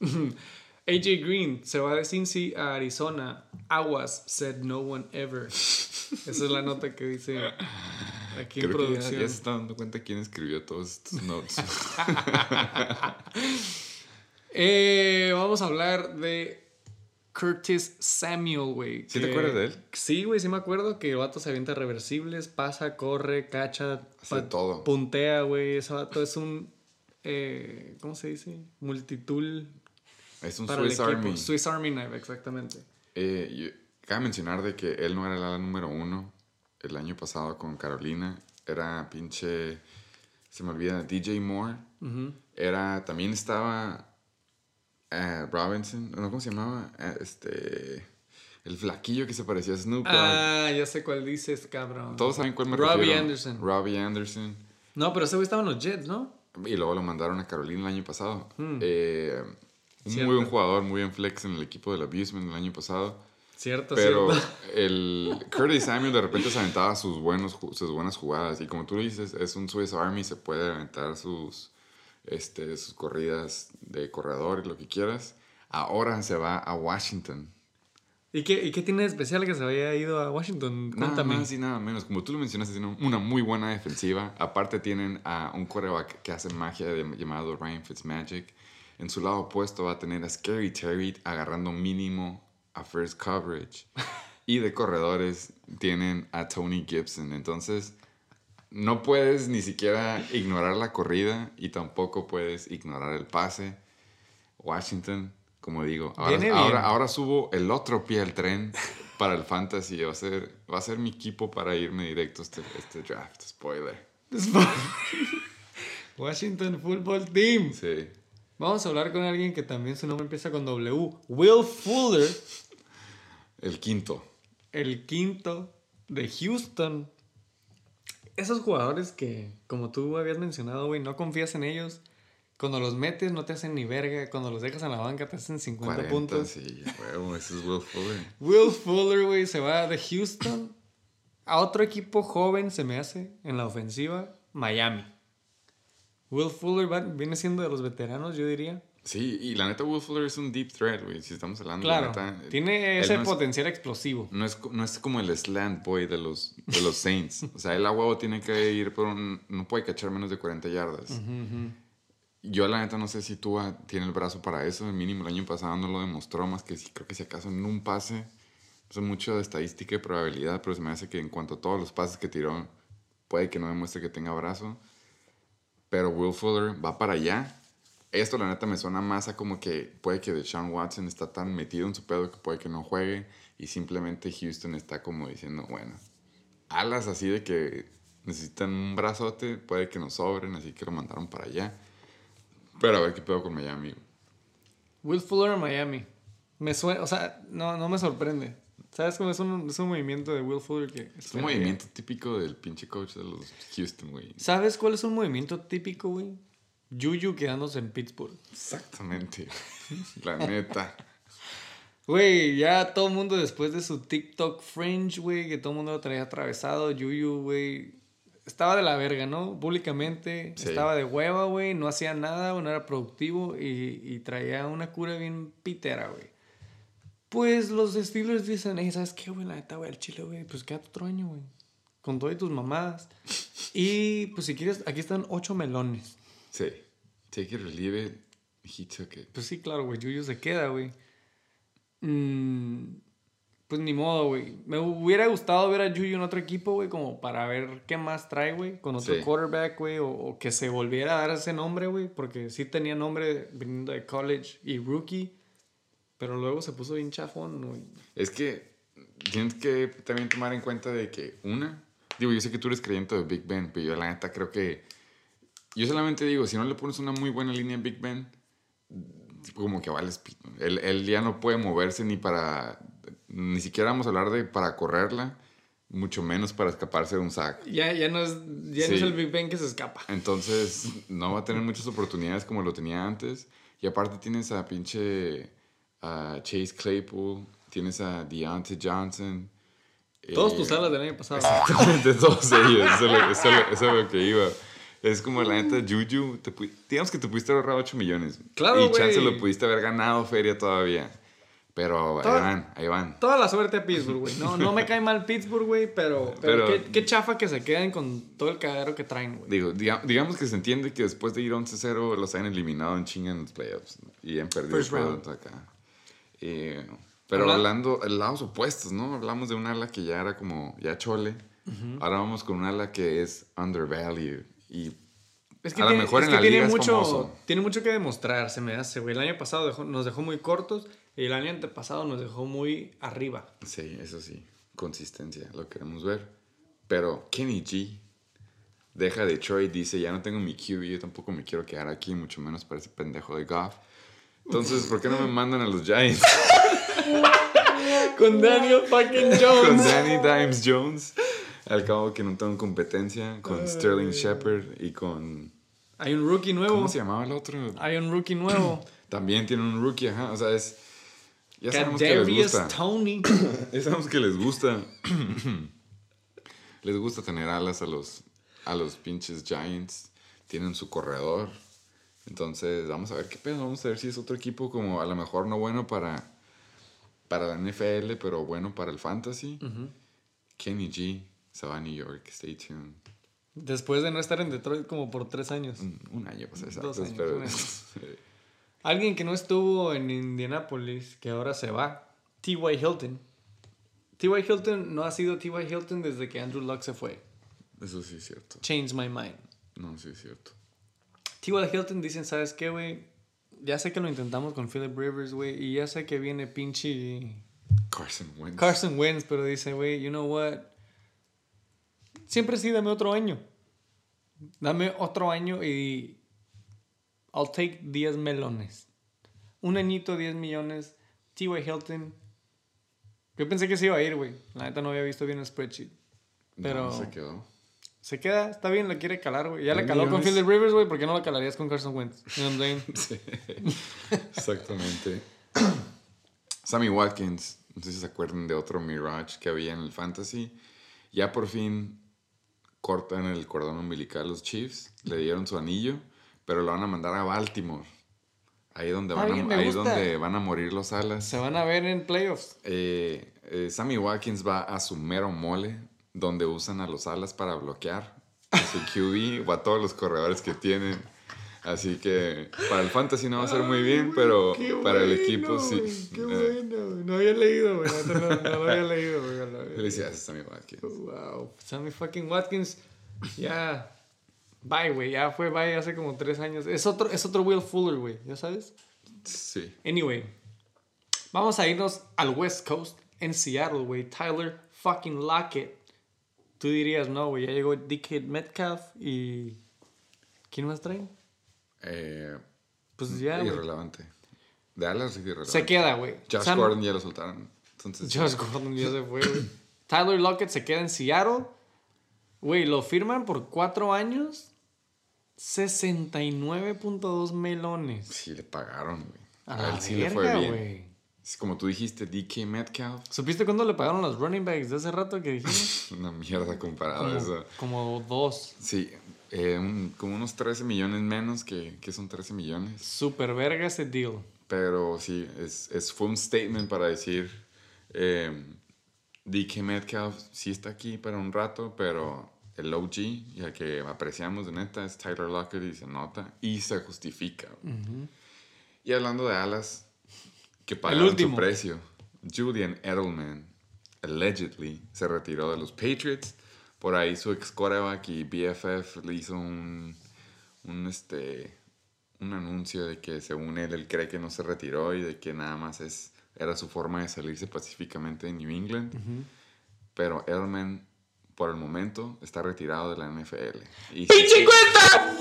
<laughs> AJ Green se va de Cincy a Arizona. Aguas, said no one ever. Esa es la nota que dice aquí en Creo que ya, producción. ya se está dando cuenta quién escribió todos estos notes. <laughs> Eh, vamos a hablar de Curtis Samuel, güey. ¿Sí te acuerdas de él? Sí, güey, sí me acuerdo que el vato se avienta reversibles, pasa, corre, cacha, Hace todo. puntea, güey. Ese vato es un, eh, ¿cómo se dice? Multitool es un para Swiss el. Army. Swiss Army Knife, exactamente. Eh, yo- cabe mencionar de que él no era el ala número uno el año pasado con Carolina. Era pinche. Se me olvida, DJ Moore. Era. También estaba. Eh, Robinson. ¿no? ¿Cómo se llamaba? Eh, este. El flaquillo que se parecía a Snoop Dogg. Ah, ya sé cuál dices, cabrón. Todos saben cuál me Robbie refiero. Anderson. Robbie Anderson. No, pero ese güey estaba en los Jets, ¿no? Y luego lo mandaron a Carolina el año pasado. Eh, un Cierto. muy buen jugador, muy buen flex en el equipo del Abusement el año pasado. Cierto, Pero cierto. <laughs> el Curtis Samuel de repente se aventaba sus, buenos, sus buenas jugadas. Y como tú dices, es un Swiss Army, se puede aventar sus, este, sus corridas de corredor y lo que quieras. Ahora se va a Washington. ¿Y qué, ¿Y qué tiene de especial que se había ido a Washington? Nada Cuéntame. más y nada menos. Como tú lo mencionaste, tienen una muy buena defensiva. Aparte tienen a un quarterback que hace magia de- llamado Ryan Fitzmagic. En su lado opuesto va a tener a Scary Terry agarrando mínimo a first coverage. <laughs> Y de corredores tienen a Tony Gibson. Entonces, no puedes ni siquiera ignorar la corrida y tampoco puedes ignorar el pase. Washington, como digo, ahora, subo el otro pie al tren para el fantasy. Va a ser, va a ser mi equipo para irme directo a este, este draft. Spoiler. <laughs> Washington Football Team. Sí. Vamos a hablar con alguien que también su nombre empieza con W. Will Fuller, El quinto. el quinto de Houston. Esos jugadores que, como tú habías mencionado, güey, no confías en ellos. Cuando los metes no te hacen ni verga. Cuando los dejas en la banca te hacen 50 40, puntos. sí, huevo, ese es Will Fuller. Will Fuller, güey, se va de Houston a otro equipo joven, se me hace, en la ofensiva, Miami. Will Fuller va- viene siendo de los veteranos, yo diría. Sí, y la neta Will Fuller es un deep threat, güey. Si estamos hablando Claro, la neta. tiene él ese no es- potencial explosivo. No es, no es como el slant boy de los, de los Saints. O sea, él a huevo tiene que ir por un... No puede cachar menos de 40 yardas. Yo la neta no sé si Tua tiene el brazo para eso. El mínimo el año pasado no lo demostró más que si creo que si acaso en un pase. Eso es mucho de estadística y probabilidad, pero se me hace que en cuanto a todos los pases que tiró, puede que no demuestre que tenga brazo. Pero Will Fuller va para allá. Esto la neta me suena más a como que puede que Deshaun Watson está tan metido en su pedo que puede que no juegue y simplemente Houston está como diciendo, bueno, alas así de que necesitan un brazote, puede que nos sobren, así que lo mandaron para allá. Pero a ver qué pedo con Miami. Will Fuller en Miami. Me suena, o sea, no, no me sorprende. ¿Sabes cómo es un, es un movimiento de Will Fuller que... Es un movimiento típico del pinche coach de los Houston, güey. ¿Sabes cuál es un movimiento típico, güey? Juju quedándose en Pittsburgh. Exactamente. La neta. Güey, ya todo el mundo después de su TikTok fringe, güey, que todo el mundo lo traía atravesado, Yuyu, güey, estaba de la verga, ¿no? Públicamente, Sí. estaba de hueva, güey, no hacía nada, güey, no era productivo y, y traía una cura bien pitera, güey. Pues los Steelers dicen, hey, ¿sabes qué, güey? La neta, güey, el chile, güey, pues quédate otro año, güey. Con todas tus mamadas. <laughs> Y pues si quieres, aquí están ocho melones. Sí. Take it or leave it. He took it. Pues sí, claro, güey. Yuyu se queda, güey. Mm, pues ni modo, güey. Me hubiera gustado ver a Yuyu en otro equipo, güey, como para ver qué más trae, güey, con otro Sí. quarterback, güey, o, o que se volviera a dar ese nombre, güey, porque sí tenía nombre viniendo de college y rookie, pero luego se puso bien chafón, güey. Es que tienes que también tomar en cuenta de que, una, digo, yo sé que tú eres creyente de Big Ben, pero yo la neta creo que, yo solamente digo, si no le pones una muy buena línea a Big Ben, como que vale pito. Él, él ya no puede moverse ni para, ni siquiera vamos a hablar de para correrla, mucho menos para escaparse de un sack. Ya, ya, no, es, ya no Sí. es el Big Ben que se escapa. Entonces, no va a tener muchas oportunidades como lo tenía antes. Y aparte tienes a pinche a Chase Claypool, tienes a Deontay Johnson. Todos eh, tus alas del año pasado. <laughs> Exactamente, todos ellos. Eso es lo, eso eso es lo que iba. Es como la neta, Juju, te digamos que te pudiste ahorrar 8 millones. Claro, Y chance güey. lo pudiste haber ganado feria todavía. Pero ahí van, ahí van. Toda la suerte a Pittsburgh, güey. No, no me cae mal Pittsburgh, güey, pero, pero, Pero- qué, qué chafa que se queden con todo el cagadero que traen, güey. Digo, diga- digamos que se entiende que después de ir 11-0 los han eliminado en chinga en los playoffs. ¿no? Y han perdido First round. acá. Eh, pero Habla- hablando, lados opuestos, ¿no? Hablamos de un ala que ya era como, ya chole. Ahora vamos con un ala que es undervalued. Y Es que a lo mejor es en que la tiene liga es mucho, famoso. tiene mucho que demostrar, se me hace, güey. El año pasado dejó- nos dejó muy cortos y el año antepasado nos dejó muy arriba. Sí, eso sí, consistencia, lo queremos ver. Pero Kenny G deja Detroit, dice, ya no tengo mi QB, yo tampoco me quiero quedar aquí, mucho menos para ese pendejo de Goff. Entonces, ¿por qué no me mandan a los Giants <laughs> <laughs> Con Daniel fucking con Jones. Danny Dimes Jones? Al cabo que no tengo competencia, con Sterling Shepard y con... Hay un rookie nuevo. ¿Cómo se llamaba el otro? Hay un rookie nuevo. <clears throat> También tiene un rookie, ajá, o sea, es... Ya sabemos que les gusta. Tony. <clears throat> Ya sabemos que les gusta. <clears throat> les gusta tener alas a los, a los pinches Giants. Tienen su corredor. Entonces, vamos a ver qué pedo. Vamos a ver si es otro equipo como a lo mejor no bueno para, para la NFL, pero bueno para el fantasy. Kenny G se va a New York. Stay tuned. Después de no estar en Detroit como por tres años. Un, un año, pues Dos exactos, años, pero-. <laughs> Alguien que no estuvo en Indianapolis, que ahora se va. T.Y. Hilton. T.Y. Hilton no ha sido T.Y. Hilton desde que Andrew Luck se fue. Eso sí es cierto. Change my mind. No, sí es cierto. T.Y. Hilton dicen, ¿sabes qué, güey? Ya sé que lo intentamos con Philip Rivers, güey. Y ya sé que viene pinche Carson Wentz. Carson Wentz, pero dice, güey, you know what? Siempre sí, dame otro año. Dame otro año y I'll take 10 melones. Un añito, 10 millones. T.Y. Hilton. Yo pensé que se iba a ir, güey. La neta no había visto bien el spreadsheet. Pero No, se quedó. se queda, está bien, la quiere calar, güey. Ya le 10 caló con. Philip Rivers, güey. ¿Por qué no la calarías con Carson Wentz? You know what I'm? <laughs> Sí, exactamente. <coughs> Sammy Watkins, no sé si se acuerdan de otro Mirage que había en el Fantasy. Ya por fin cortan el cordón umbilical los Chiefs, le dieron su anillo, pero lo van a mandar a Baltimore. Ahí donde van, a, ahí gusta. donde van a morir los alas. Se van a ver en playoffs. Eh, eh, Sammy Watkins va a su mero mole, donde usan a los alas para bloquear a su QB o a todos los corredores que tienen. Así que para el fantasy no va a ser muy bien, pero para el equipo sí. Qué Eh, bueno. No había leído, güey. No, no, no lo había leído, güey. Felicidades, Sammy Watkins. Wow. Sammy fucking Watkins. Ya. Bye, güey. Ya fue bye hace como tres años. Es otro, es otro Will Fuller, güey. ¿Ya sabes? Sí. Anyway. Vamos a irnos al West Coast. En Seattle, güey. Tyler fucking Lockett. Tú dirías, no, güey. Ya llegó DK Metcalf y... ¿Quién más traen? Eh, Pues ya, irrelevante. De alas es irrelevante. Se queda, güey. Josh Sam- Gordon ya lo soltaron. Entonces, Josh Gordon ya se fue, güey. <laughs> Tyler Lockett se queda en Seattle. Güey, lo firman por cuatro años. 69.2 melones. sí le pagaron, güey. A A él sí le fue verga, bien. güey. Es como tú dijiste, DK Metcalf. ¿Supiste cuándo le pagaron los running backs de hace rato que dijimos? <laughs> Una mierda comparado a eso. como, como dos. Sí, eh, un- como unos 13 millones menos que, que son 13 millones. Super verga ese deal. Pero sí, es, es, fue un statement para decir, eh, DK Metcalf sí está aquí para un rato, pero el OG, y el que apreciamos de neta, es Tyler Lockett y se nota y se justifica. Y hablando de alas, que pagaron su precio, Julian Edelman, allegedly, se retiró de los Patriots. Por ahí su ex quarterback y BFF le hizo un, un, este, un anuncio de que según él, él cree que no se retiró y de que nada más es, era su forma de salirse pacíficamente de New England. Pero Edelman, por el momento, está retirado de la NFL. Y ¡Pinche cuenta!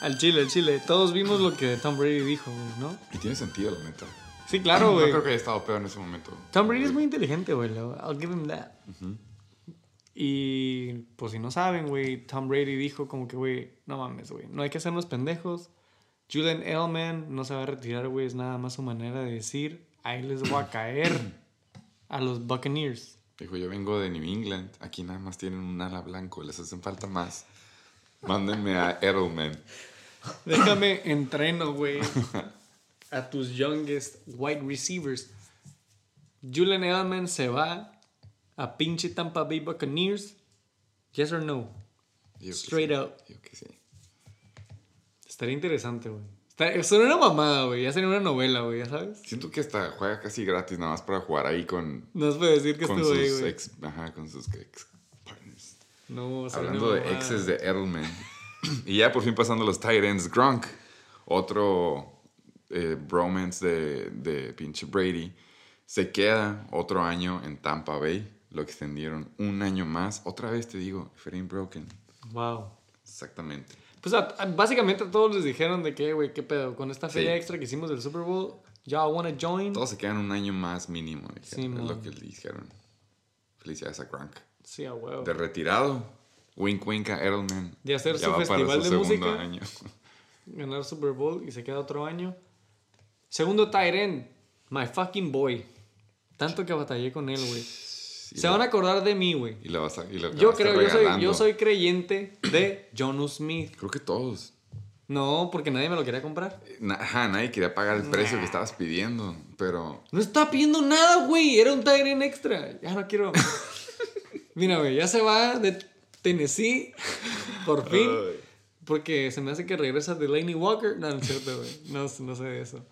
Al chile, al chile. Todos vimos lo que Tom Brady dijo, ¿no? y tiene sentido, la neta. Sí, claro, No güey. creo que haya estado peor en ese momento. Tom Brady es muy inteligente, güey. I'll give him that. Y pues si no saben, güey, Tom Brady dijo como que, güey, no mames, güey, no hay que hacernos pendejos. Julian Edelman no se va a retirar, güey, es nada más su manera de decir, ahí les voy a caer a los Buccaneers. Dijo, yo vengo de New England. Aquí nada más tienen un ala blanco. Les hacen falta más. Mándenme a Edelman. Déjame entreno, güey. <laughs> A tus youngest wide receivers. Julian Edelman se va a pinche Tampa Bay Buccaneers. Yes or no? Yo Straight sí, up. Yo que sí. Estaría interesante, güey. Sería una mamada, güey. Ya sería una novela, güey, ya sabes. Siento que hasta juega casi gratis nada más para jugar ahí con, No se puede decir que estuvo sus ahí, güey. ex, ajá, con sus ex partners. No, Hablando de exes de Edelman. <coughs> y ya por fin pasando los tight ends, Gronk. Otro eh, bromance de, de pinche Brady. Se queda otro año en Tampa Bay. Lo extendieron un año más. Otra vez te digo, ain't broken. Wow. Exactamente. Pues a- a- básicamente a todos les dijeron de que, güey, qué pedo. Con esta feria Sí. extra que hicimos del Super Bowl, y'all wanna join. Todos se quedan un año más mínimo. dijeron, Sí, es lo que le dijeron. Felicidades a Gronk. Sí, a huevo. De retirado. Wink wink a Edelman. De hacer Ya su festival su de segundo música. año. Ganar Super Bowl y se queda otro año. Segundo end, my fucking boy. Tanto que batallé con él, güey. Se van a acordar de mí, güey. Y lo vas a, y lo Yo creo, yo soy, regalando. yo soy creyente de Jonu Smith. Creo que todos. No, porque nadie me lo quería comprar. Ajá, nadie quería pagar el precio que estabas pidiendo, pero... No estaba pidiendo nada, güey. Era un end extra. Ya no quiero. <laughs> Mira, güey, ya se va de Tennessee. Por fin. Porque se me hace que regresa Delaney Walker. No, no es cierto, güey. No, no sé de eso.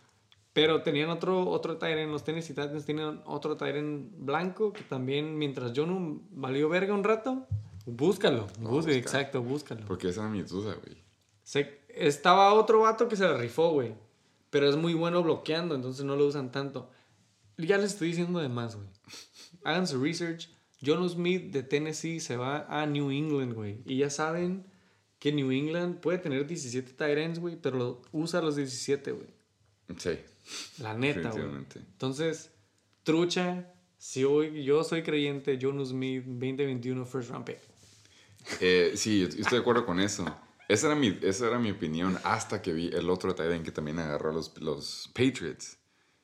Pero tenían otro, otro Tyrant, los Tennessee Titans tenían otro Tyrant blanco que también, mientras Jonu valió verga un rato, búscalo. Buscar. exacto, búscalo. Porque esa era mi duda, güey. Se- estaba otro vato que se la rifó, güey. Pero es muy bueno bloqueando, entonces no lo usan tanto. Ya les estoy diciendo de más, güey. Hagan su research. John Smith de Tennessee se va a New England, güey. Y ya saben que New England puede tener 17 tight ends, güey, pero usa los 17, güey. Sí. La neta, güey. Entonces, trucha, si hoy yo soy creyente, John Smith 2021 first round pick. Eh, sí, yo estoy de acuerdo con eso. Esa era mi, esa era mi opinión hasta que vi el otro tight end que también agarró a los, los Patriots.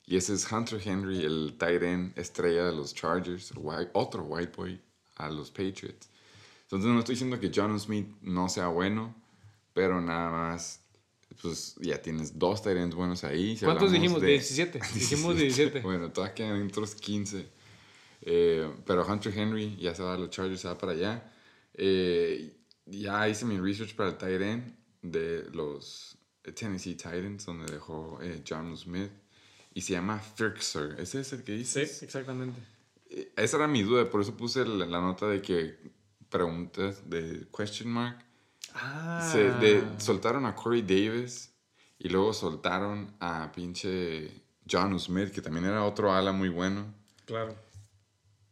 Y ese es Hunter Henry, el tight end estrella de los Chargers, white- otro white boy a los Patriots. Entonces no estoy diciendo que John Smith no sea bueno, pero nada más, pues ya tienes dos ends buenos ahí. Si ¿Cuántos dijimos? de- 17. <laughs> Dijimos 17. bueno, todavía quedan otros 15. Eh, pero Hunter Henry ya se va a los Chargers, se va para allá. Eh, ya hice mi research para el end de los Tennessee Titans, donde dejó eh, John Smith. Y se llama Firkser. ¿Ese es el que Sí, dices? exactamente. Eh, Esa era mi duda, por eso puse la, la nota de que preguntas de question mark. Ah. Se de- soltaron a Corey Davis y luego soltaron a pinche John Smith, que también era otro ala muy bueno. Claro.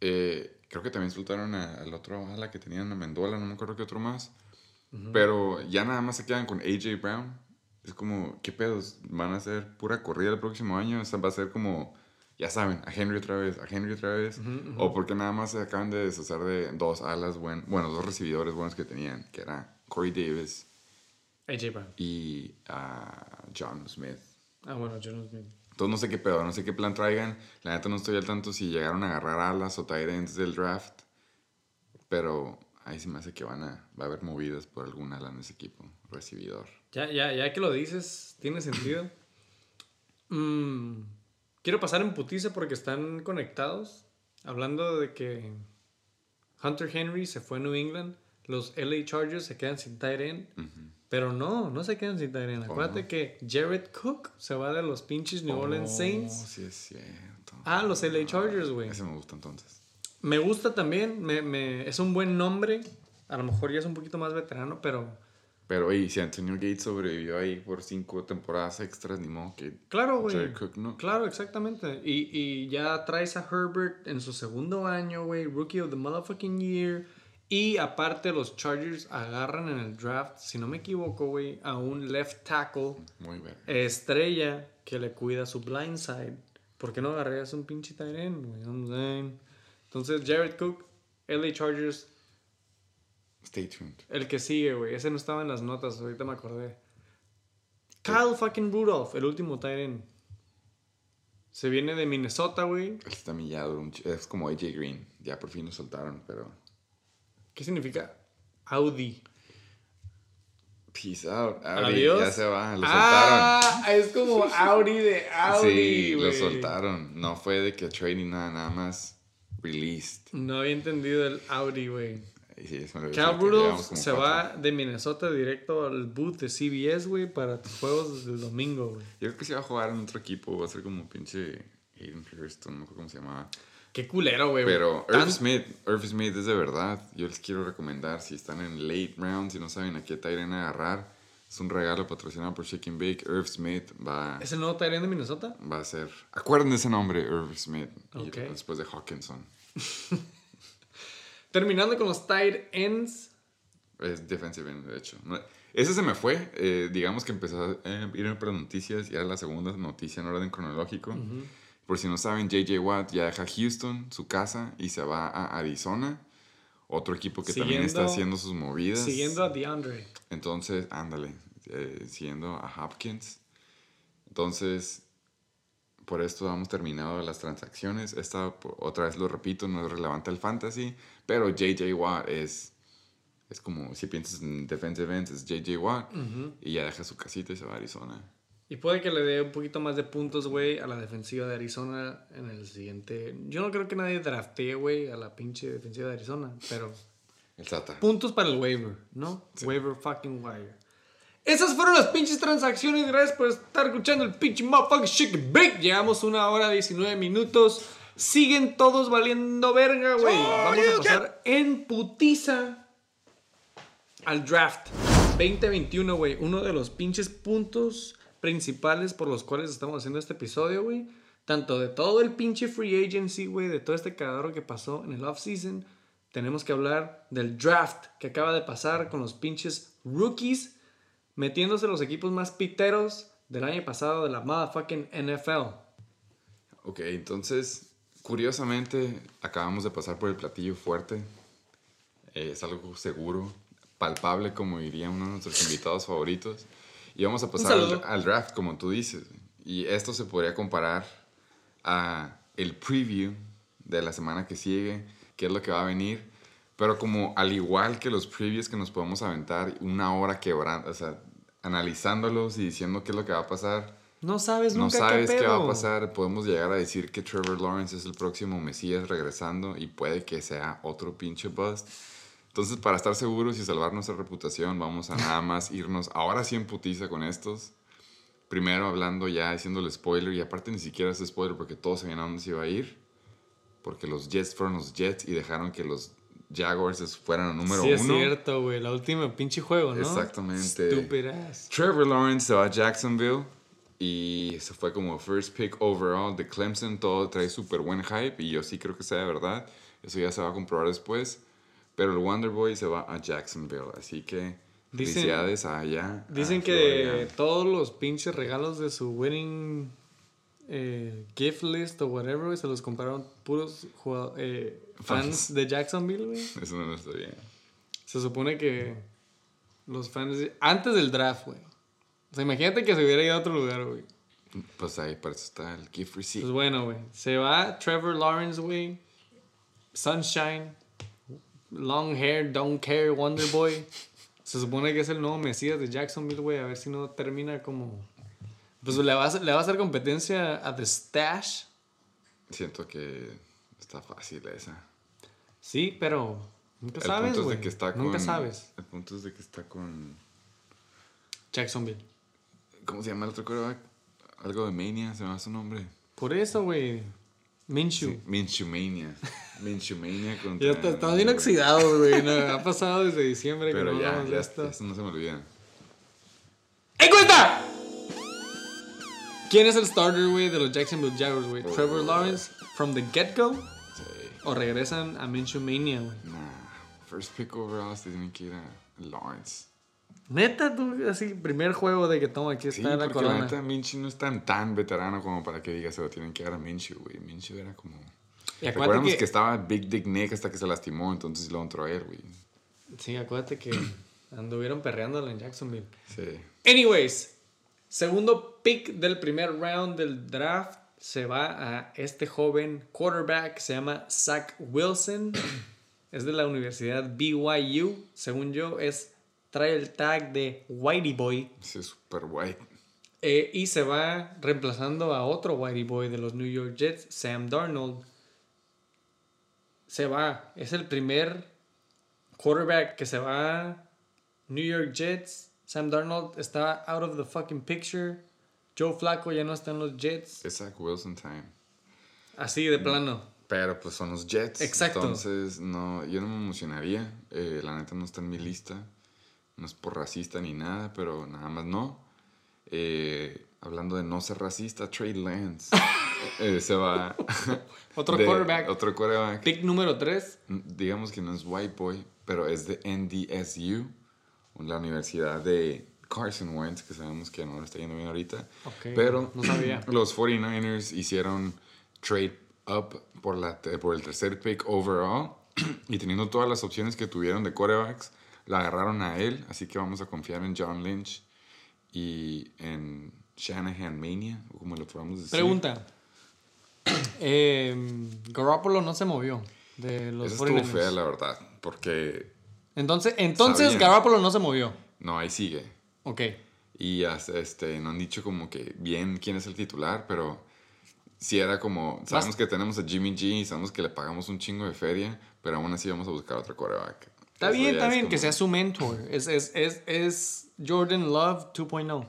Eh, creo que también soltaron a- al otro ala que tenían a Mendola, no me acuerdo qué otro más. Pero ya nada más se quedan con AJ Brown. Es como, ¿qué pedos? ¿Van a hacer pura corrida el próximo año? O sea, va a ser como, ya saben, a Henry otra vez, a Henry otra vez. O porque nada más se acaban de deshacer de dos alas, buen, bueno, dos recibidores buenos que tenían, que era Corey Davis AJ Brown. y a John Smith. Ah, bueno, John Smith. Entonces no sé qué pedo, no sé qué plan traigan. La neta no estoy al tanto si llegaron a agarrar alas o ends del draft. Pero ahí se me hace que van a, va a haber movidas por algún ala en ese equipo. Recibidor. Ya, ya, ya que lo dices, tiene sentido. <clears throat> Mm, quiero pasar en putiza porque están conectados. Hablando de que Hunter Henry se fue a New England, los LA Chargers se quedan sin tight end. Pero no, no se quedan sin tight end. ¿O Acuérdate no? que Jared Cook se va de los pinches New Orleans Oh, Saints Sí, es cierto. a los LA Chargers, güey. Ese me gusta entonces. Me gusta también, me, me- es un buen nombre. A lo mejor ya es un poquito más veterano, pero Pero oye, si Antonio Gates sobrevivió ahí por cinco temporadas extras, ni modo que Claro, güey. Jared Cook no. Claro, exactamente. Y, y ya traes a Herbert en su segundo año, güey. Rookie of the motherfucking year. Y aparte, los Chargers agarran en el draft, si no me equivoco, güey, a un left tackle Muy bueno. estrella que le cuida su blind side. ¿Por qué no agarrarías un pinche tight end, güey? Entonces, Jared Cook, LA Chargers, Stay tuned. el que sigue, güey. Ese no estaba en las notas, ahorita me acordé. Kyle fucking Rudolph, el último tight end. Se viene de Minnesota, güey. Él está millado. Es como AJ Green. Ya por fin lo soltaron, pero. ¿Qué significa Audi? Peace out. Audi, Adiós. Ya se va. Lo soltaron. ah, es como Audi de Audi, sí, lo soltaron. No fue de que trading nada, nada más. Released. No había entendido el Audi, güey. Sí, Cal Rudolph se cuatro. va de Minnesota directo al booth de CBS, güey, para tus juegos del domingo, güey. Yo creo que se va a jugar en otro equipo. Va a ser como pinche Aiden Hurston, no me acuerdo cómo se llamaba. Qué culero, güey. Pero Irv Smith, Irv Smith es de verdad. Yo les quiero recomendar si están en late rounds y no saben a qué Tyrion agarrar. Es un regalo patrocinado por Chicken Bake. Irv Smith va, ¿Es el nuevo Tyrant de Minnesota? va a ser. Acuerden de ese nombre, Irv Smith. y Ok. después de Hawkinson. <laughs> Terminando con los tight ends. Es defensive end, de hecho. Ese se me fue. eh, digamos que empezó a eh, ir por noticias. Ya la segunda noticia en orden cronológico. Por si no saben, JJ Watt ya deja Houston, su casa, y se va a Arizona. Otro equipo que también está haciendo sus movidas. Siguiendo a DeAndre. Entonces, ándale, eh, siguiendo a Hopkins. Entonces, por esto hemos terminado las transacciones. Esta, otra vez lo repito, no es relevante al fantasy, pero JJ Watt es, es como, si piensas en defensive ends, es JJ Watt, y ya deja su casita y se va a Arizona. Y puede que le dé un poquito más de puntos, güey, a la defensiva de Arizona en el siguiente. Yo no creo que nadie draftee, güey, a la pinche defensiva de Arizona, pero El puntos para el waiver, ¿no? Waiver fucking wire. Esas fueron las pinches transacciones. Gracias por estar escuchando el pinche motherfucking chicken bake. Llevamos una hora 19 minutos. Siguen todos valiendo verga, güey. Vamos a pasar en putiza al draft 2021, güey. Uno de los pinches puntos principales por los cuales estamos haciendo este episodio, güey. Tanto de todo el pinche free agency, güey, de todo este cagadero que pasó en el offseason. Tenemos que hablar del draft que acaba de pasar con los pinches rookies metiéndose los equipos más piteros del año pasado de la motherfucking NFL. Ok, entonces, curiosamente, acabamos de pasar por el platillo fuerte. Eh, es algo seguro, palpable, como diría uno de nuestros invitados favoritos. Y vamos a pasar al, al draft, como tú dices. Y esto se podría comparar a el preview de la semana que sigue, qué es lo que va a venir. Pero como al igual que los previews que nos podemos aventar una hora quebrando, o sea, analizándolos y diciendo qué es lo que va a pasar, No sabes no nunca sabes qué, qué, va a pasar. Podemos llegar a decir que Trevor Lawrence es el próximo Mesías regresando y puede que sea otro pinche bust. Entonces, para estar seguros y salvar nuestra reputación, vamos a nada más irnos ahora sí en putiza con estos. Primero hablando ya, haciendo el spoiler, y aparte ni siquiera es spoiler porque todos sabían a dónde se iba a ir. Porque los Jets fueron los Jets y dejaron que los Jaguars fueran el número sí, es uno. cierto, güey. La última pinche juego, ¿no? Exactamente. Stupid ass. Trevor Lawrence se va a Jacksonville y se fue como first pick overall de Clemson. Todo trae súper buen hype y yo sí creo que sea de verdad. Eso ya se va a comprobar después. Pero el Wonder Boy se va a Jacksonville. Así que Dicen- felicidades allá. a Dicen que todos los pinches regalos de su winning eh, gift list o whatever, se los compraron puros eh, fans Fans. de Jacksonville, güey. <laughs> Eso no lo está bien. Se supone que los fans... Antes del draft, güey. O sea, imagínate que se hubiera ido a otro lugar, güey. Pues ahí, para eso está el gift receipt. Pues bueno, güey. Se va Trevor Lawrence, güey. Sunshine. Long hair, don't care, Wonder Boy. Se supone que es el nuevo Mesías de Jacksonville, güey. A ver si no termina como... Pues le va a, hacer- le va a hacer competencia a The Stash. Siento que está fácil esa. Sí, pero... Nunca El sabes, es Nunca con- sabes. El punto es de que está con... Jacksonville. ¿Cómo se llama el otro quarterback? Algo de Mania, se llama su nombre. Por eso, güey. Minshew. Sí, Minshewmania. Minshewmania <laughs> contra... Ya está- estamos bien oxidados, güey. No, <laughs> ha pasado desde diciembre que Pero no ya, de ya, esto. eso no se me olvida. ¡Encuesta! ¿Quién es el starter, güey, de los Jacksonville Jaguars, güey? Oh. ¿Trevor Lawrence from the get-go? Sí. ¿O regresan a Minshew Mania, güey? Nah, first pick overall se tienen que ir a Lawrence. Neta, tú, así, primer juego de que toma, aquí Sí, está la porque la corona. neta Minshew no es tan, tan veterano como para que digas se lo tienen que dar a Minshew, güey. Minshew era como... Y que... que, estaba Big Dick Nick hasta que se lastimó, entonces lo entró a él, güey. Sí, acuérdate que <clears throat> anduvieron perreándola en Jacksonville. Sí. Anyways, segundo pick del primer round del draft. se va a este joven quarterback, se llama Zach Wilson. <clears throat> es de la Universidad BYU. Según yo, es, trae el tag de Whitey Boy. Sí, es super white. Eh, y se va reemplazando a otro Whitey Boy de los New York Jets, Sam Darnold. Se va. Es el primer quarterback que se va. New York Jets. Sam Darnold está out of the fucking picture. Joe Flacco ya no está en los Jets. Es Zach Wilson time. Así de plano. Pero pues son los Jets. Exacto. Entonces, no, yo no me emocionaría. Eh, la neta no está en mi lista. No es por racista ni nada, pero nada más no. Eh, hablando de no ser racista, Trade Lance <laughs> eh, se va. Otro de- quarterback. Otro quarterback. Pick número 3. Digamos que no es White Boy, pero es de NDSU, la universidad de Carson Wentz, que sabemos que no lo está yendo bien ahorita. Ok, pero no sabía. <clears throat> los 49ers hicieron trade up por, la, por el tercer pick overall <clears throat> y teniendo todas las opciones que tuvieron de quarterbacks, la agarraron a él, así que vamos a confiar en John Lynch y en Shanahan Mania, o como lo podamos decir. Pregunta. Eh, <clears throat> Garoppolo no se movió de los Esa estuvo 49ers. fea, la verdad, porque Entonces, entonces Sabían. Garoppolo no se movió. no, ahí sigue. Ok. Y hasta, este, no han dicho como que bien quién es el titular, pero si era como, sabemos que tenemos a Jimmy G y sabemos que le pagamos un chingo de feria, pero aún así vamos a buscar otro quarterback. Está Eso bien, está es bien, que sea su mentor. Es, es, es, es Jordan Love oh. 2.0.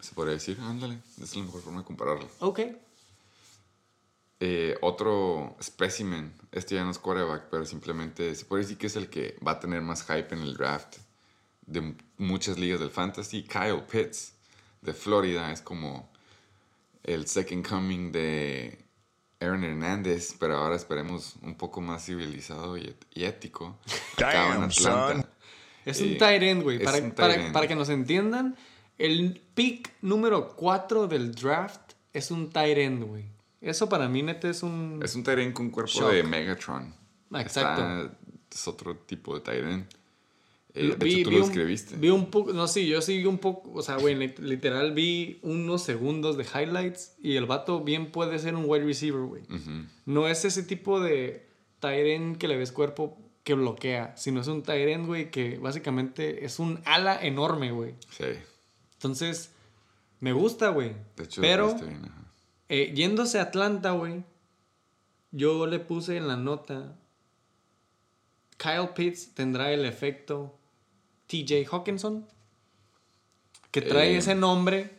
Se podría decir, ándale, esa es la mejor forma de compararlo. Ok. Eh, otro specimen, este ya no es quarterback, pero simplemente se puede decir que es el que va a tener más hype en el draft de muchas ligas del fantasy. Kyle Pitts de Florida es como el second coming de Aaron Hernández, pero ahora esperemos un poco más civilizado y, ético. <laughs> Acaba en Damn, Atlanta. son. Es Eh, un tight end, güey. Para, un tight para, end. para que nos entiendan, el pick número 4 del draft es un tight end, güey. Eso para mí, neta, es un... Es un tight end con cuerpo Shock. de Megatron. Exacto. Está- es otro tipo de tight end. De Vi- hecho, tú vi lo un- escribiste. Vi un poco, no, sí, yo sí vi un poco, o sea, güey, lit- literal vi unos segundos de highlights y el vato bien puede ser un wide receiver, güey. No es ese tipo de end que le ves cuerpo que bloquea, sino es un end, güey, que básicamente es un ala enorme, güey. Sí. Entonces, me gusta, güey. De hecho, Pero, bien, eh, yéndose a Atlanta, güey, yo le puse en la nota, Kyle Pitts tendrá el efecto TJ Hawkinson, que trae Eh. ese nombre,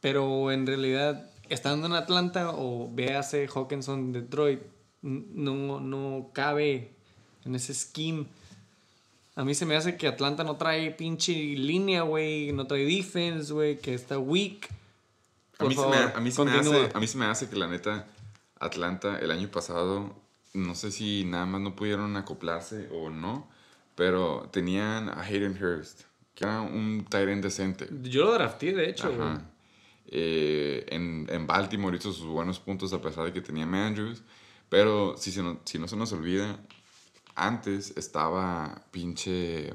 pero en realidad, estando en Atlanta o véase Hawkinson Detroit, no, no cabe en ese scheme. A mí se me hace que Atlanta no trae pinche línea, güey, no trae defense, güey, que está weak. A Por mí, se favor, me, a, mí se me continúa. hace, a mí se me hace que la neta, Atlanta el año pasado, no sé si nada más no pudieron acoplarse o no, pero tenían a Hayden Hurst, que era un end decente. Yo lo drafté, de hecho. Ajá. Eh, en, en Baltimore hizo sus buenos puntos a pesar de que tenía Andrews. Pero si, se no, si no se nos olvida, antes estaba pinche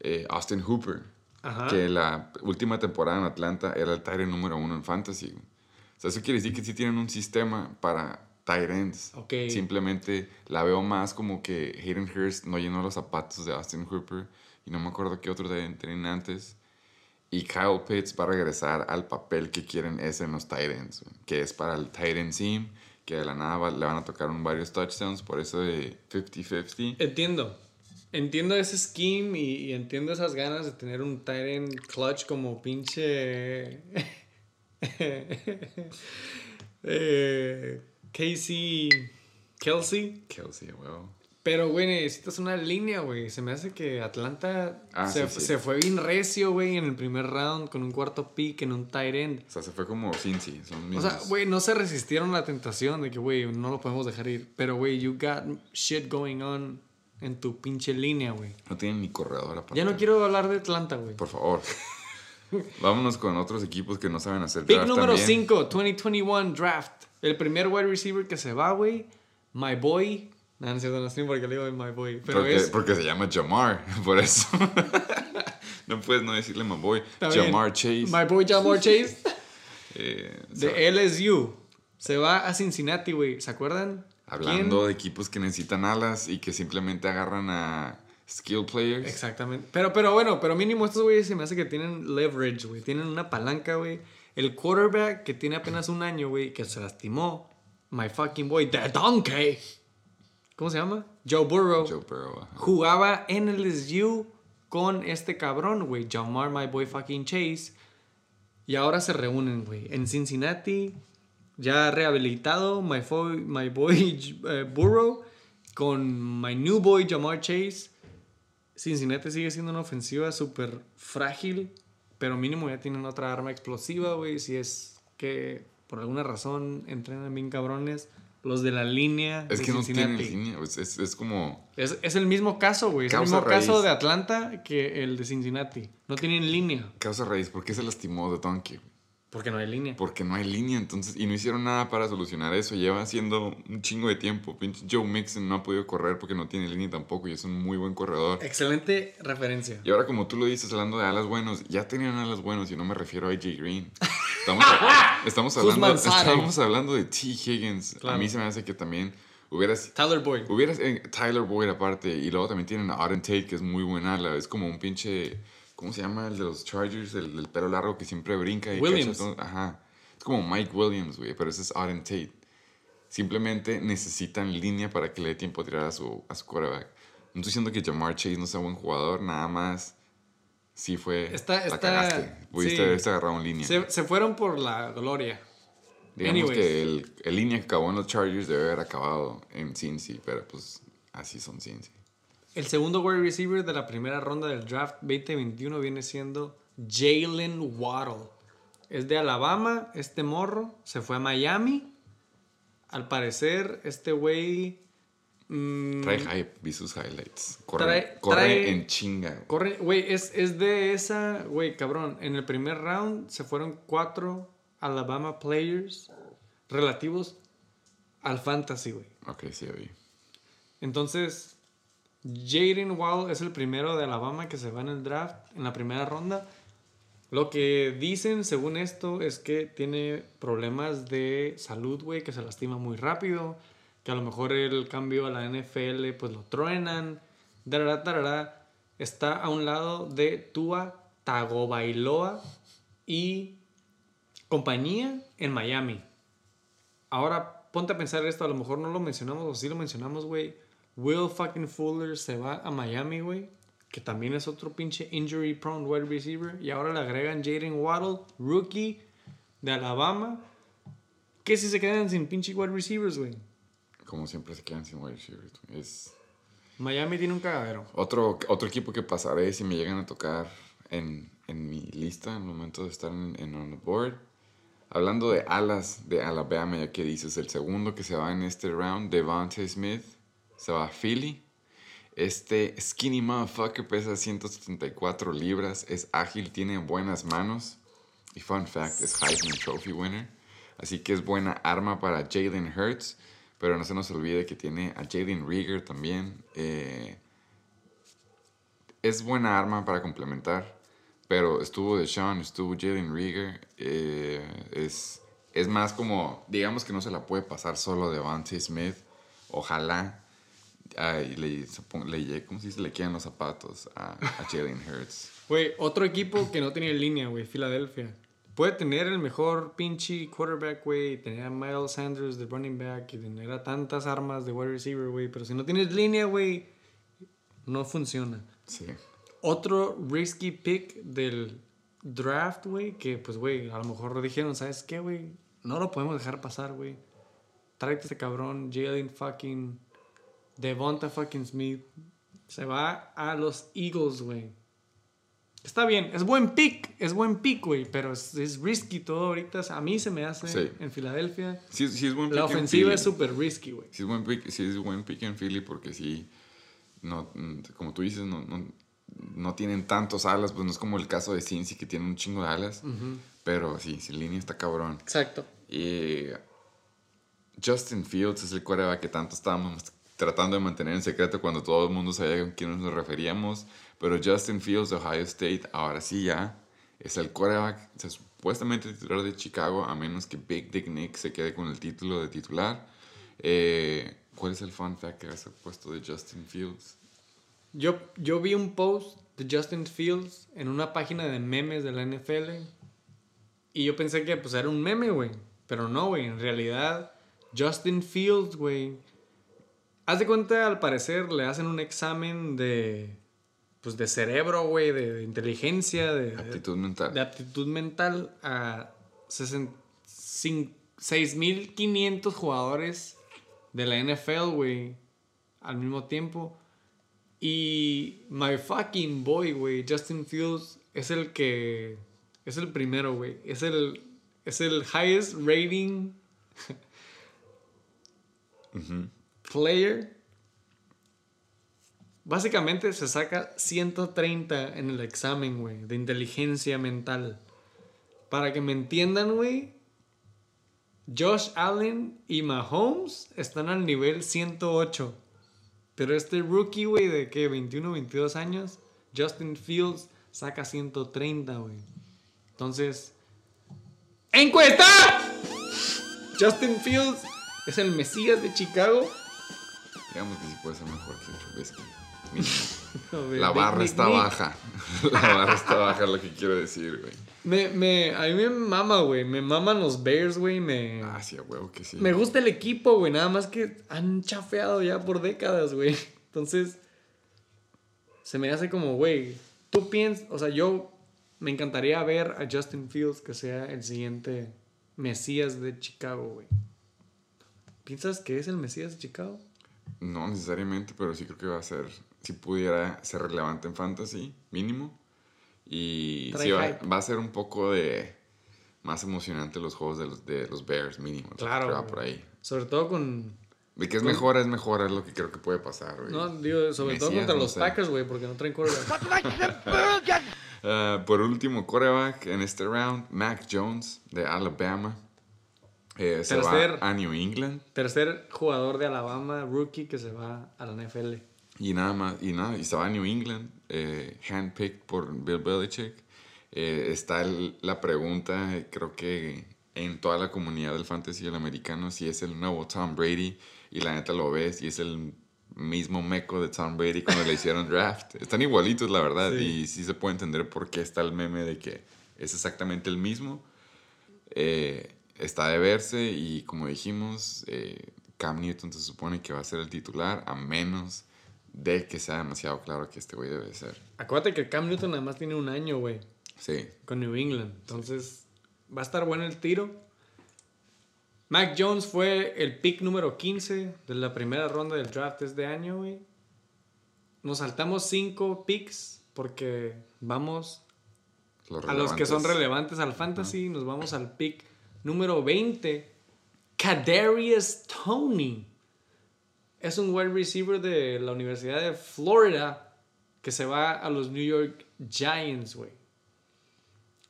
eh, Austin Hooper. Ajá. Que la última temporada en Atlanta era el end número uno en fantasy. O sea, eso quiere decir que sí tienen un sistema para tight ends. Ok. Simplemente la veo más como que Hayden Hurst no llenó los zapatos de Austin Hooper. Y no me acuerdo qué otro tenían antes. Y Kyle Pitts va a regresar al papel que quieren ese en los tight ends, que es para el tight end seam, que de la nada va- le van a tocar un varios touchdowns, por eso de 50-50. Entiendo. Entiendo ese scheme y, y entiendo esas ganas de tener un tight end clutch como pinche. <laughs> eh, Casey. Kelsey. Kelsey, well. Pero, güey, necesitas una línea, güey. Se me hace que Atlanta Ah, se, sí, sí. se fue bien recio, güey, en el primer round con un cuarto pick en un tight end. O sea, se fue como Cincy, son O sea, güey, no se resistieron a la tentación de que, güey, no lo podemos dejar ir. Pero, güey, you got shit going on en tu pinche línea, güey. no tienen ni corredor aparte. Ya no quiero hablar de Atlanta, güey. Por favor. <laughs> Vámonos con otros equipos que no saben hacer Pick draft número también. 5, 2021 draft. El primer wide receiver que se va, güey. My boy. No, no es cierto, no porque le digo my boy. Pero Porque, es. porque se llama Jamar, <laughs> por eso. <laughs> no puedes no decirle my boy. Jamar Chase. My boy Jamar Chase. <laughs> Eh, de LSU. Se va a Cincinnati, güey. ¿Se acuerdan? Hablando de equipos que necesitan alas y que simplemente agarran a skill players. Exactamente. Pero, pero bueno, pero mínimo estos güeyes se me hace que tienen leverage, güey. Tienen una palanca, güey. El quarterback que tiene apenas un año, güey, que se lastimó. My fucking boy, The Donkey. ¿Cómo se llama? Joe Burrow. Joe Burrow. ajá. Jugaba en el LSU con este cabrón, güey. Jamar, my boy fucking Chase. Y ahora se reúnen, güey. En Cincinnati, ya rehabilitado, my, my boy <laughs> eh, Burrow con my new boy Jamar Chase. Cincinnati sigue siendo una ofensiva súper frágil, pero mínimo ya tienen otra arma explosiva, güey. Si es que por alguna razón entrenan bien cabrones. Los de la línea Es de que no tienen Cincinnati. línea. Es, es, es como. Es, es el mismo caso, güey. Es el mismo caso de Atlanta que el de Cincinnati. No tienen línea. Causa raíz. ¿Por qué se lastimó de Donkey? Porque no hay línea. Porque no hay línea, entonces. Y no hicieron nada para solucionar eso. Lleva haciendo un chingo de tiempo. Pinche Joe Mixon no ha podido correr porque no tiene línea tampoco. Y es un muy buen corredor. Excelente referencia. Y ahora, como tú lo dices, hablando de alas buenos, ya tenían alas buenos y no me refiero a AJ Green. Estamos, <laughs> estamos, hablando, estamos hablando de T. Higgins. Claro. A mí se me hace que también hubieras. Tyler Boyd. Hubieras eh, Tyler Boyd aparte. Y luego también tienen a Auden Tate, que es muy buen ala. Es como un pinche. ¿Cómo se llama? El de los Chargers, el del pelo largo que siempre brinca. Y Williams. todo. Ajá. Es como Mike Williams, güey. Pero ese es Auden Tate. Simplemente necesitan línea para que le dé tiempo a tirar a su, a su quarterback. No estoy diciendo que Jamar Chase no sea buen jugador, nada más. Sí fue. Está- la está- cagaste. Pudiste sí. agarrado en línea. Se, se fueron por la gloria. Digamos anyways. que el, el línea que acabó en los Chargers debe haber acabado en Cincy, pero pues así son Cincy. El segundo wide receiver de la primera ronda del draft 2021 viene siendo Jalen Waddle. Es de Alabama, este morro. Se fue a Miami. Al parecer, este güey. mm, Trae hype, vi sus highlights. Corre, Trae- corre trae- en chinga. Corre, güey, es, es de esa, güey, cabrón. En el primer round se fueron cuatro Alabama players relativos al fantasy, güey. Ok, sí, vi. Entonces, Jaden Wall es el primero de Alabama que se va en el draft en la primera ronda. Lo que dicen, según esto, es que tiene problemas de salud, güey, que se lastima muy rápido, que a lo mejor el cambio a la NFL, pues lo truenan, darara, tarara. Está a un lado de Tua Tagovailoa y compañía en Miami. Ahora, ponte a pensar esto, a lo mejor no lo mencionamos o sí lo mencionamos, güey. Will fucking Fuller se va a Miami, güey. Que también es otro pinche injury prone wide receiver. Y ahora le agregan Jaden Waddle, rookie de Alabama. Que si se quedan sin pinche wide receivers, güey. Como siempre se quedan sin wide receivers. güey. Es Miami tiene un cagadero. otro, otro equipo que pasaré si me llegan a tocar en, en mi lista en el momento de estar en, en on the board. Hablando de alas de Alabama, ya que dices, el segundo que se va en este round, Devontae Smith, se va a Philly. Este skinny motherfucker pesa 174 libras, es ágil, tiene buenas manos. Y fun fact, es Heisman Trophy winner. Así que es buena arma para Jalen Hurts. Pero no se nos olvide que tiene a Jalen Rieger también. eh, es buena arma para complementar. Pero estuvo Deshaun, estuvo Jalen Rieger. eh, es, es más como, digamos que no se la puede pasar solo Devante Smith. Ojalá ay, le, le, ¿cómo se dice? le quedan los zapatos a, a Jalen Hurts. Güey, otro equipo que no tenía línea, güey, Filadelfia. Puede tener el mejor pinche quarterback, güey, tener a Miles Sanders de running back y tener a tantas armas de wide receiver, güey, pero si no tienes línea, güey, no funciona. Sí. Otro risky pick del draft, güey, que pues, güey, a lo mejor dijeron, ¿sabes qué, güey? No lo podemos dejar pasar, güey. Tráete a este cabrón, Jalen fucking Devonta fucking Smith. Se va a los Eagles, güey. Está bien, es buen pick, es buen pick, güey, pero es, es risky todo ahorita. A mí se me hace Sí. en Filadelfia. Sí, sí es buen pick La en ofensiva es súper risky, güey. Sí es buen pick, sí es buen pick en Philly porque sí, no, como tú dices, no, no, no tienen tantos alas, pues no es como el caso de Cincy que tiene un chingo de alas, pero sí, sin línea está cabrón. Exacto. Y Justin Fields es el quarterback que tanto estábamos tratando de mantener en secreto cuando todo el mundo sabía a quién nos referíamos, pero Justin Fields de Ohio State ahora sí ya es el quarterback, se supuestamente titular de Chicago, a menos que Big Dick Nick se quede con el título de titular. Eh, ¿Cuál es el fun fact que has puesto de Justin Fields? Yo, yo vi un post de Justin Fields en una página de memes de la NFL y yo pensé que pues era un meme, güey. Pero no, güey. En realidad, Justin Fields, güey. Haz de cuenta, al parecer, le hacen un examen de. Pues de cerebro, güey, de, inteligencia, de. Aptitud mental. De aptitud mental a 6.500 jugadores de la NFL, güey. Al mismo tiempo. Y my fucking boy, güey, Justin Fields es el que es el primero, güey. Es el es el highest rating player. Básicamente se saca 130 en el examen, güey, de inteligencia mental. Para que me entiendan, güey, Josh Allen y Mahomes están al nivel 108. Pero este rookie, güey, de que 21, 22 años, Justin Fields saca 130, güey. Entonces, ¡encuesta! Justin Fields es el Mesías de Chicago. Digamos que sí puede ser mejor que Trubisky. <laughs> La barra está baja. <laughs> La barra está baja, es lo que quiero decir, güey. Me, me, a mí me mama, güey. Me maman los Bears, güey. Me, ah, sí, huevo que sí. Me gusta el equipo, güey. Nada más que han chafeado ya por décadas, güey. <laughs> Entonces, se me hace como, güey. Tú piensas, o sea, yo me encantaría ver a Justin Fields que sea el siguiente Mesías de Chicago, güey. ¿Piensas que es el Mesías de Chicago? No necesariamente, pero sí creo que va a ser, si pudiera ser relevante en fantasy, mínimo. Y sí, va, a ser un poco de más emocionante los juegos de los, de los Bears, mínimo. Claro. va por ahí. Sobre todo con. De que es mejor, es mejor, es lo que creo que puede pasar, güey. No, digo, sobre todo contra los Packers, güey, porque no traen coreback. uh, <laughs> por último, coreback en este round, Mac Jones de Alabama. Eh, se va a New England. Tercer jugador de Alabama, rookie, que se va a la NFL. Y nada más, y nada, y se va a New England, eh, handpicked por Bill Belichick. Eh, está la pregunta, creo que en toda la comunidad del fantasy del americano, si es el nuevo Tom Brady, y la neta lo ves, y es el mismo meco de Tom Brady cuando le hicieron draft. <laughs> Están igualitos, la verdad, y sí se puede entender por qué está el meme de que es exactamente el mismo. Eh, está de verse, y como dijimos, eh, Cam Newton se supone que va a ser el titular, a menos de que sea demasiado claro que este güey debe ser. Acuérdate que Cam Newton además tiene un año, güey. Sí. Con New England. Entonces, va a estar bueno el tiro. Mac Jones fue el pick número 15 de la primera ronda del draft este año, güey. Nos saltamos 5 picks porque vamos a los que son relevantes al fantasy. Nos vamos al pick número 20. Kadarius Tony es un wide receiver de la Universidad de Florida que se va a los New York Giants, güey.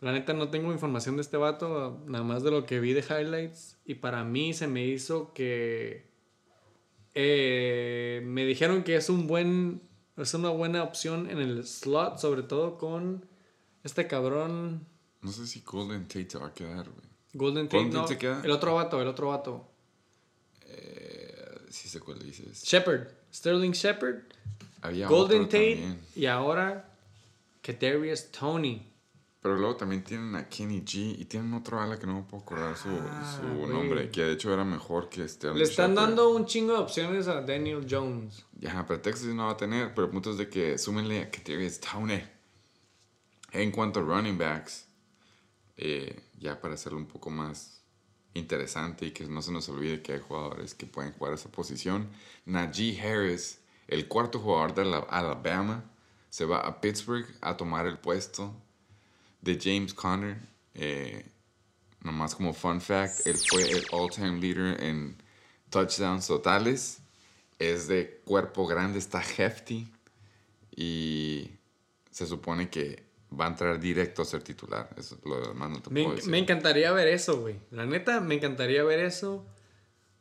La neta no tengo información de este vato, nada más de lo que vi de highlights. Y para mí se me hizo que... Eh, me dijeron que es un buen... Es una buena opción en el slot, sobre todo con este cabrón... No sé si Golden Tate va a quedar, güey. Golden Tate, no. El otro vato, el otro vato. Sí sé cuál dices. Shepard. Sterling Shepard. Había Golden Tate. Y ahora Kadarius Tony. Pero luego también tienen a Kenny G y tienen otro ala que no me puedo acordar su, ah, su nombre, que de hecho era mejor que Sterling Le están dando un chingo de opciones a Daniel Jones. Ya, pero Texas no va a tener, pero el punto es de que súmenle a Kadarius Tony. En cuanto a running backs, eh, ya para hacerlo un poco más interesante y que no se nos olvide que hay jugadores que pueden jugar esa posición. Najee Harris, el cuarto jugador de la Alabama, se va a Pittsburgh a tomar el puesto de James Conner. Eh, nomás como fun fact, él fue el all-time leader en touchdowns totales. Es de cuerpo grande, está hefty. Y se supone que va a entrar directo a ser titular. Eso lo demás no te me, puedo decir. Me encantaría ver eso, güey. La neta, me encantaría ver eso.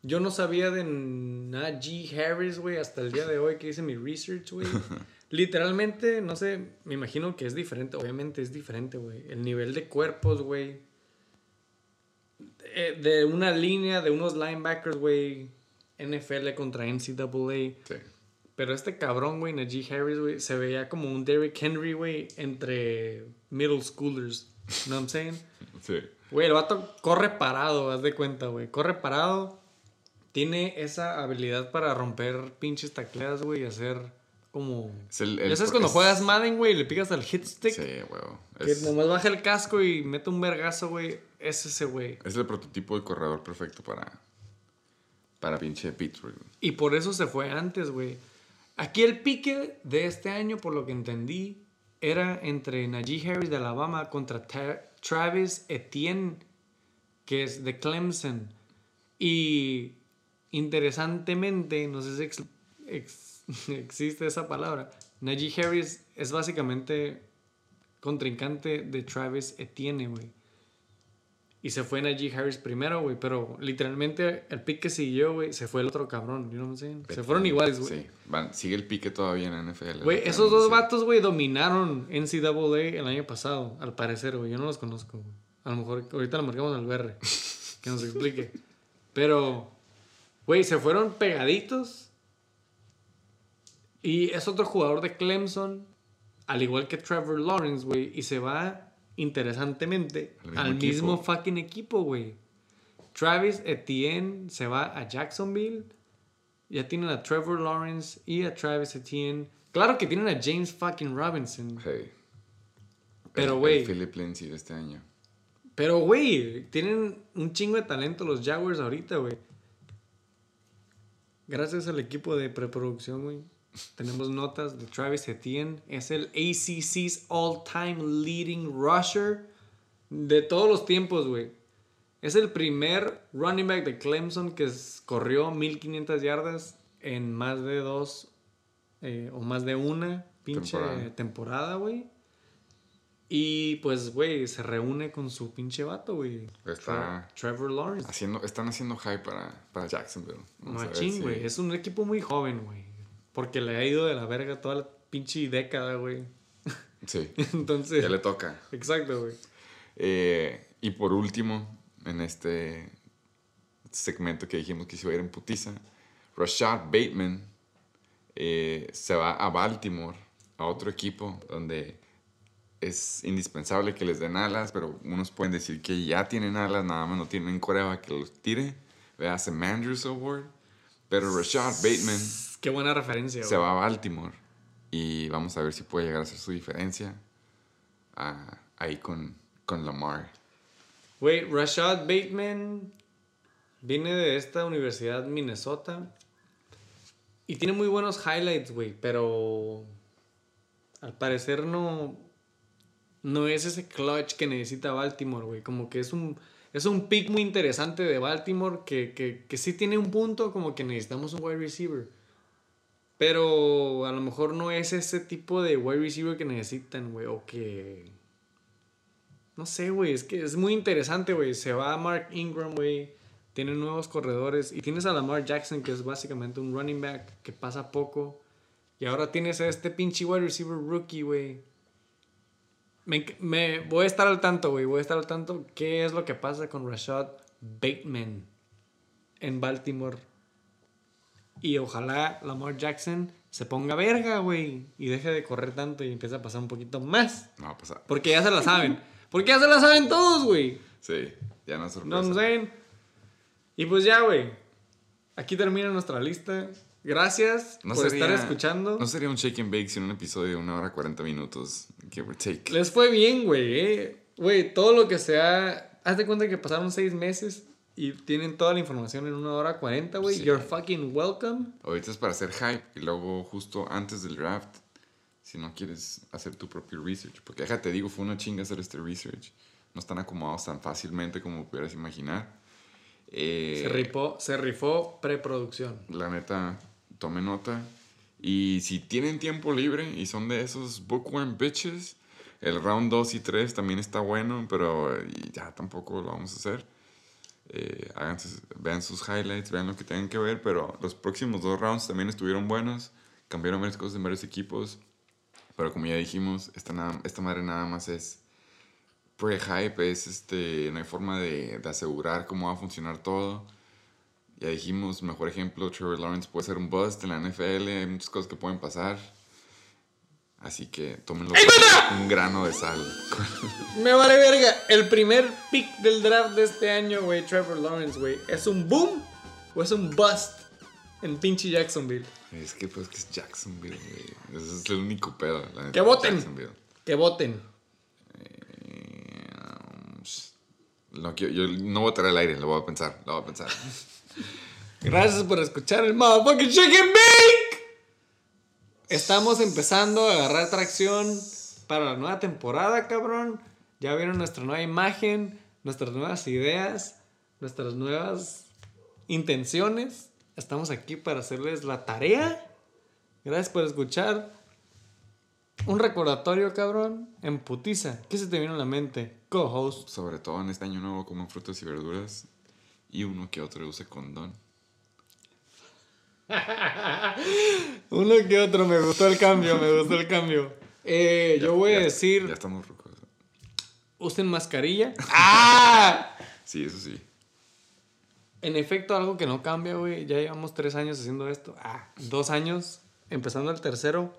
Yo no sabía de Najee Harris, güey, hasta el día de hoy que hice mi research, güey. <laughs> Literalmente, no sé, me imagino que es diferente. Obviamente es diferente, güey. El nivel de cuerpos, güey. eh, de una línea de unos linebackers, güey, NFL contra NCAA. Sí. Pero este cabrón, güey, Najee Harris, güey, se veía como un Derrick Henry, güey, entre middle schoolers. What I'm saying? <laughs> Sí. Güey, el vato corre parado, haz de cuenta, güey. Corre parado. Tiene esa habilidad para romper pinches tacleadas, güey, y hacer como... Es el- el- ya sabes cuando es- juegas Madden, güey, y le picas al hit stick. Sí, huevo. Que nomás baja el casco y mete un vergazo, güey. Es ese, güey. es el prototipo de corredor perfecto para, para pinche Pittsburgh. Y por eso se fue antes, güey. Aquí el pique de este año, por lo que entendí, era entre Najee Harris de Alabama contra Travis Etienne, que es de Clemson. Y interesantemente, no sé si ex- ex- <laughs> existe esa palabra, Najee Harris es básicamente contrincante de Travis Etienne, güey. Y se fue Najee Harris primero, güey. Pero literalmente el pick que siguió, güey, se fue el otro cabrón. You know what I'm saying? Se fueron iguales, güey. Sí, van- sigue el pique todavía en NFL. Güey, esos dos vatos, güey, dominaron NCAA el año pasado, al parecer, güey. Yo no los conozco, güey. A lo mejor ahorita lo marcamos al BR, que nos explique. Pero, güey, se fueron pegaditos. Y es otro jugador de Clemson, al igual que Trevor Lawrence, güey. Y se va, interesantemente, Al mismo al mismo equipo. fucking equipo, güey. Travis Etienne se va a Jacksonville. Ya tienen a Trevor Lawrence y a Travis Etienne. Claro que tienen a James fucking Robinson. Sí. Pero, güey. Philip Lindsay de este año. Pero, güey, tienen un chingo de talento los Jaguars ahorita, güey. Gracias al equipo de preproducción, güey. Tenemos notas de Travis Etienne. Es el ACC's all-time leading rusher de todos los tiempos, güey. Es el primer running back de Clemson que corrió 1500 yardas en más de dos eh, o más de una pinche Temporada. güey. Y pues, güey, se reúne con su pinche vato, güey. Está- Tre- Trevor Lawrence. Haciendo, están haciendo hype para, para Jacksonville. Vamos Machín, si- güey. Es un equipo muy joven, güey. Porque le ha ido de la verga toda la pinche década, güey. <laughs> Sí, Entonces, ya le toca. exacto, güey. Eh, y por último, en este segmento que dijimos que se iba a ir en putiza, Rashad Bateman eh, se va a Baltimore, a otro equipo donde es indispensable que les den alas, pero unos pueden decir que ya tienen alas, nada más no tienen coreba que los tire. Veas Sam Andrews Award. Pero Rashad Bateman Qué buena referencia, se güey. va a Baltimore y vamos a ver si puede llegar a hacer su diferencia ah, ahí con, con Lamar. Güey, Rashad Bateman viene de esta universidad Minnesota y tiene muy buenos highlights, güey, pero al parecer no no es ese clutch que necesita Baltimore, güey, como que es un es un pick muy interesante de Baltimore que, que, que sí tiene un punto como que necesitamos un wide receiver. Pero a lo mejor no es ese tipo de wide receiver que necesitan, güey, o que no sé, güey, es que es muy interesante, güey. Se va Mark Ingram, güey. Tiene nuevos corredores. Y tienes a Lamar Jackson, que es básicamente un running back que pasa poco. Y ahora tienes a este pinche wide receiver rookie, güey. Me, me- voy a estar al tanto, güey. Voy a estar al tanto qué es lo que pasa con Rashad Bateman en Baltimore. Y ojalá Lamar Jackson se ponga verga, güey. Y deje de correr tanto y empiece a pasar un poquito más. No va a pasar. Porque ya se la saben. Porque ya se la saben todos, güey. Sí, ya no es No sorpresa. sé. Y pues ya, güey. Aquí termina nuestra lista. Gracias No por sería- estar escuchando. No sería un shake and bake sino un episodio de una hora 40 minutos, give or take. Les fue bien, güey. eh. Güey, todo lo que sea. Haz de cuenta que pasaron seis meses y tienen toda la información en una hora cuarenta, güey. Sí. You're fucking welcome. Ahorita es para hacer hype y luego justo antes del draft, si no quieres hacer tu propio research, porque déjate digo, fue una chinga hacer este research. No están acomodados tan fácilmente como pudieras imaginar. Eh, Se rifó, se rifó preproducción. La neta, tome nota. Y si tienen tiempo libre y son de esos bookworm bitches, el round 2 y 3 también está bueno, pero ya tampoco lo vamos a hacer. Eh, háganse- vean sus highlights, vean lo que tengan que ver, pero los próximos dos rounds también estuvieron buenos. Cambiaron varias cosas en varios equipos. Pero como ya dijimos, esta, nada- esta madre nada más es pre-hype, es este, no hay forma de, de asegurar cómo va a funcionar todo. Ya dijimos, mejor ejemplo, Trevor Lawrence puede ser un bust en la NFL, hay muchas cosas que pueden pasar. Así que tómenlo con un grano de sal. Me vale verga. El primer pick del draft de este año, güey, Trevor Lawrence, güey. ¿Es un boom o es un bust en pinche Jacksonville? Es que pues que es Jacksonville, güey. Ese es el único pedo. La Que voten. Que voten. Eh, no, quiero- yo no votaré al aire, lo voy a pensar, lo voy a pensar. <laughs> Gracias por escuchar el motherfucking Chicken Bake. Estamos empezando a agarrar tracción para la nueva temporada, cabrón. Ya vieron nuestra nueva imagen, nuestras nuevas ideas, nuestras nuevas intenciones. Estamos aquí para hacerles la tarea. Gracias por escuchar. Un recordatorio, cabrón. En putiza. ¿Qué se te vino a la mente? Co-host. Sobre todo en este año nuevo coman frutas y verduras y uno que otro use condón. <laughs> Uno que otro. Me gustó el cambio, me gustó el cambio. Eh, yo voy a decir... Ya estamos rucos. usen mascarilla. <laughs> ¡Ah! Sí, eso sí. En efecto, algo que no cambia, güey. Ya llevamos tres años haciendo esto. Ah, dos años, empezando el tercero.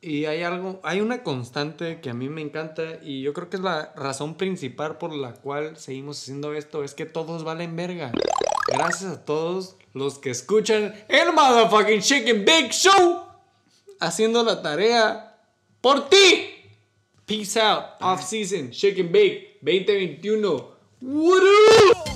Y hay algo, hay una constante que a mí me encanta y yo creo que es la razón principal por la cual seguimos haciendo esto, es que todos valen verga. Gracias a todos los que escuchan el motherfucking Chicken Big Show haciendo la tarea por ti. Peace out, off season, Chicken Bake 2021. What up?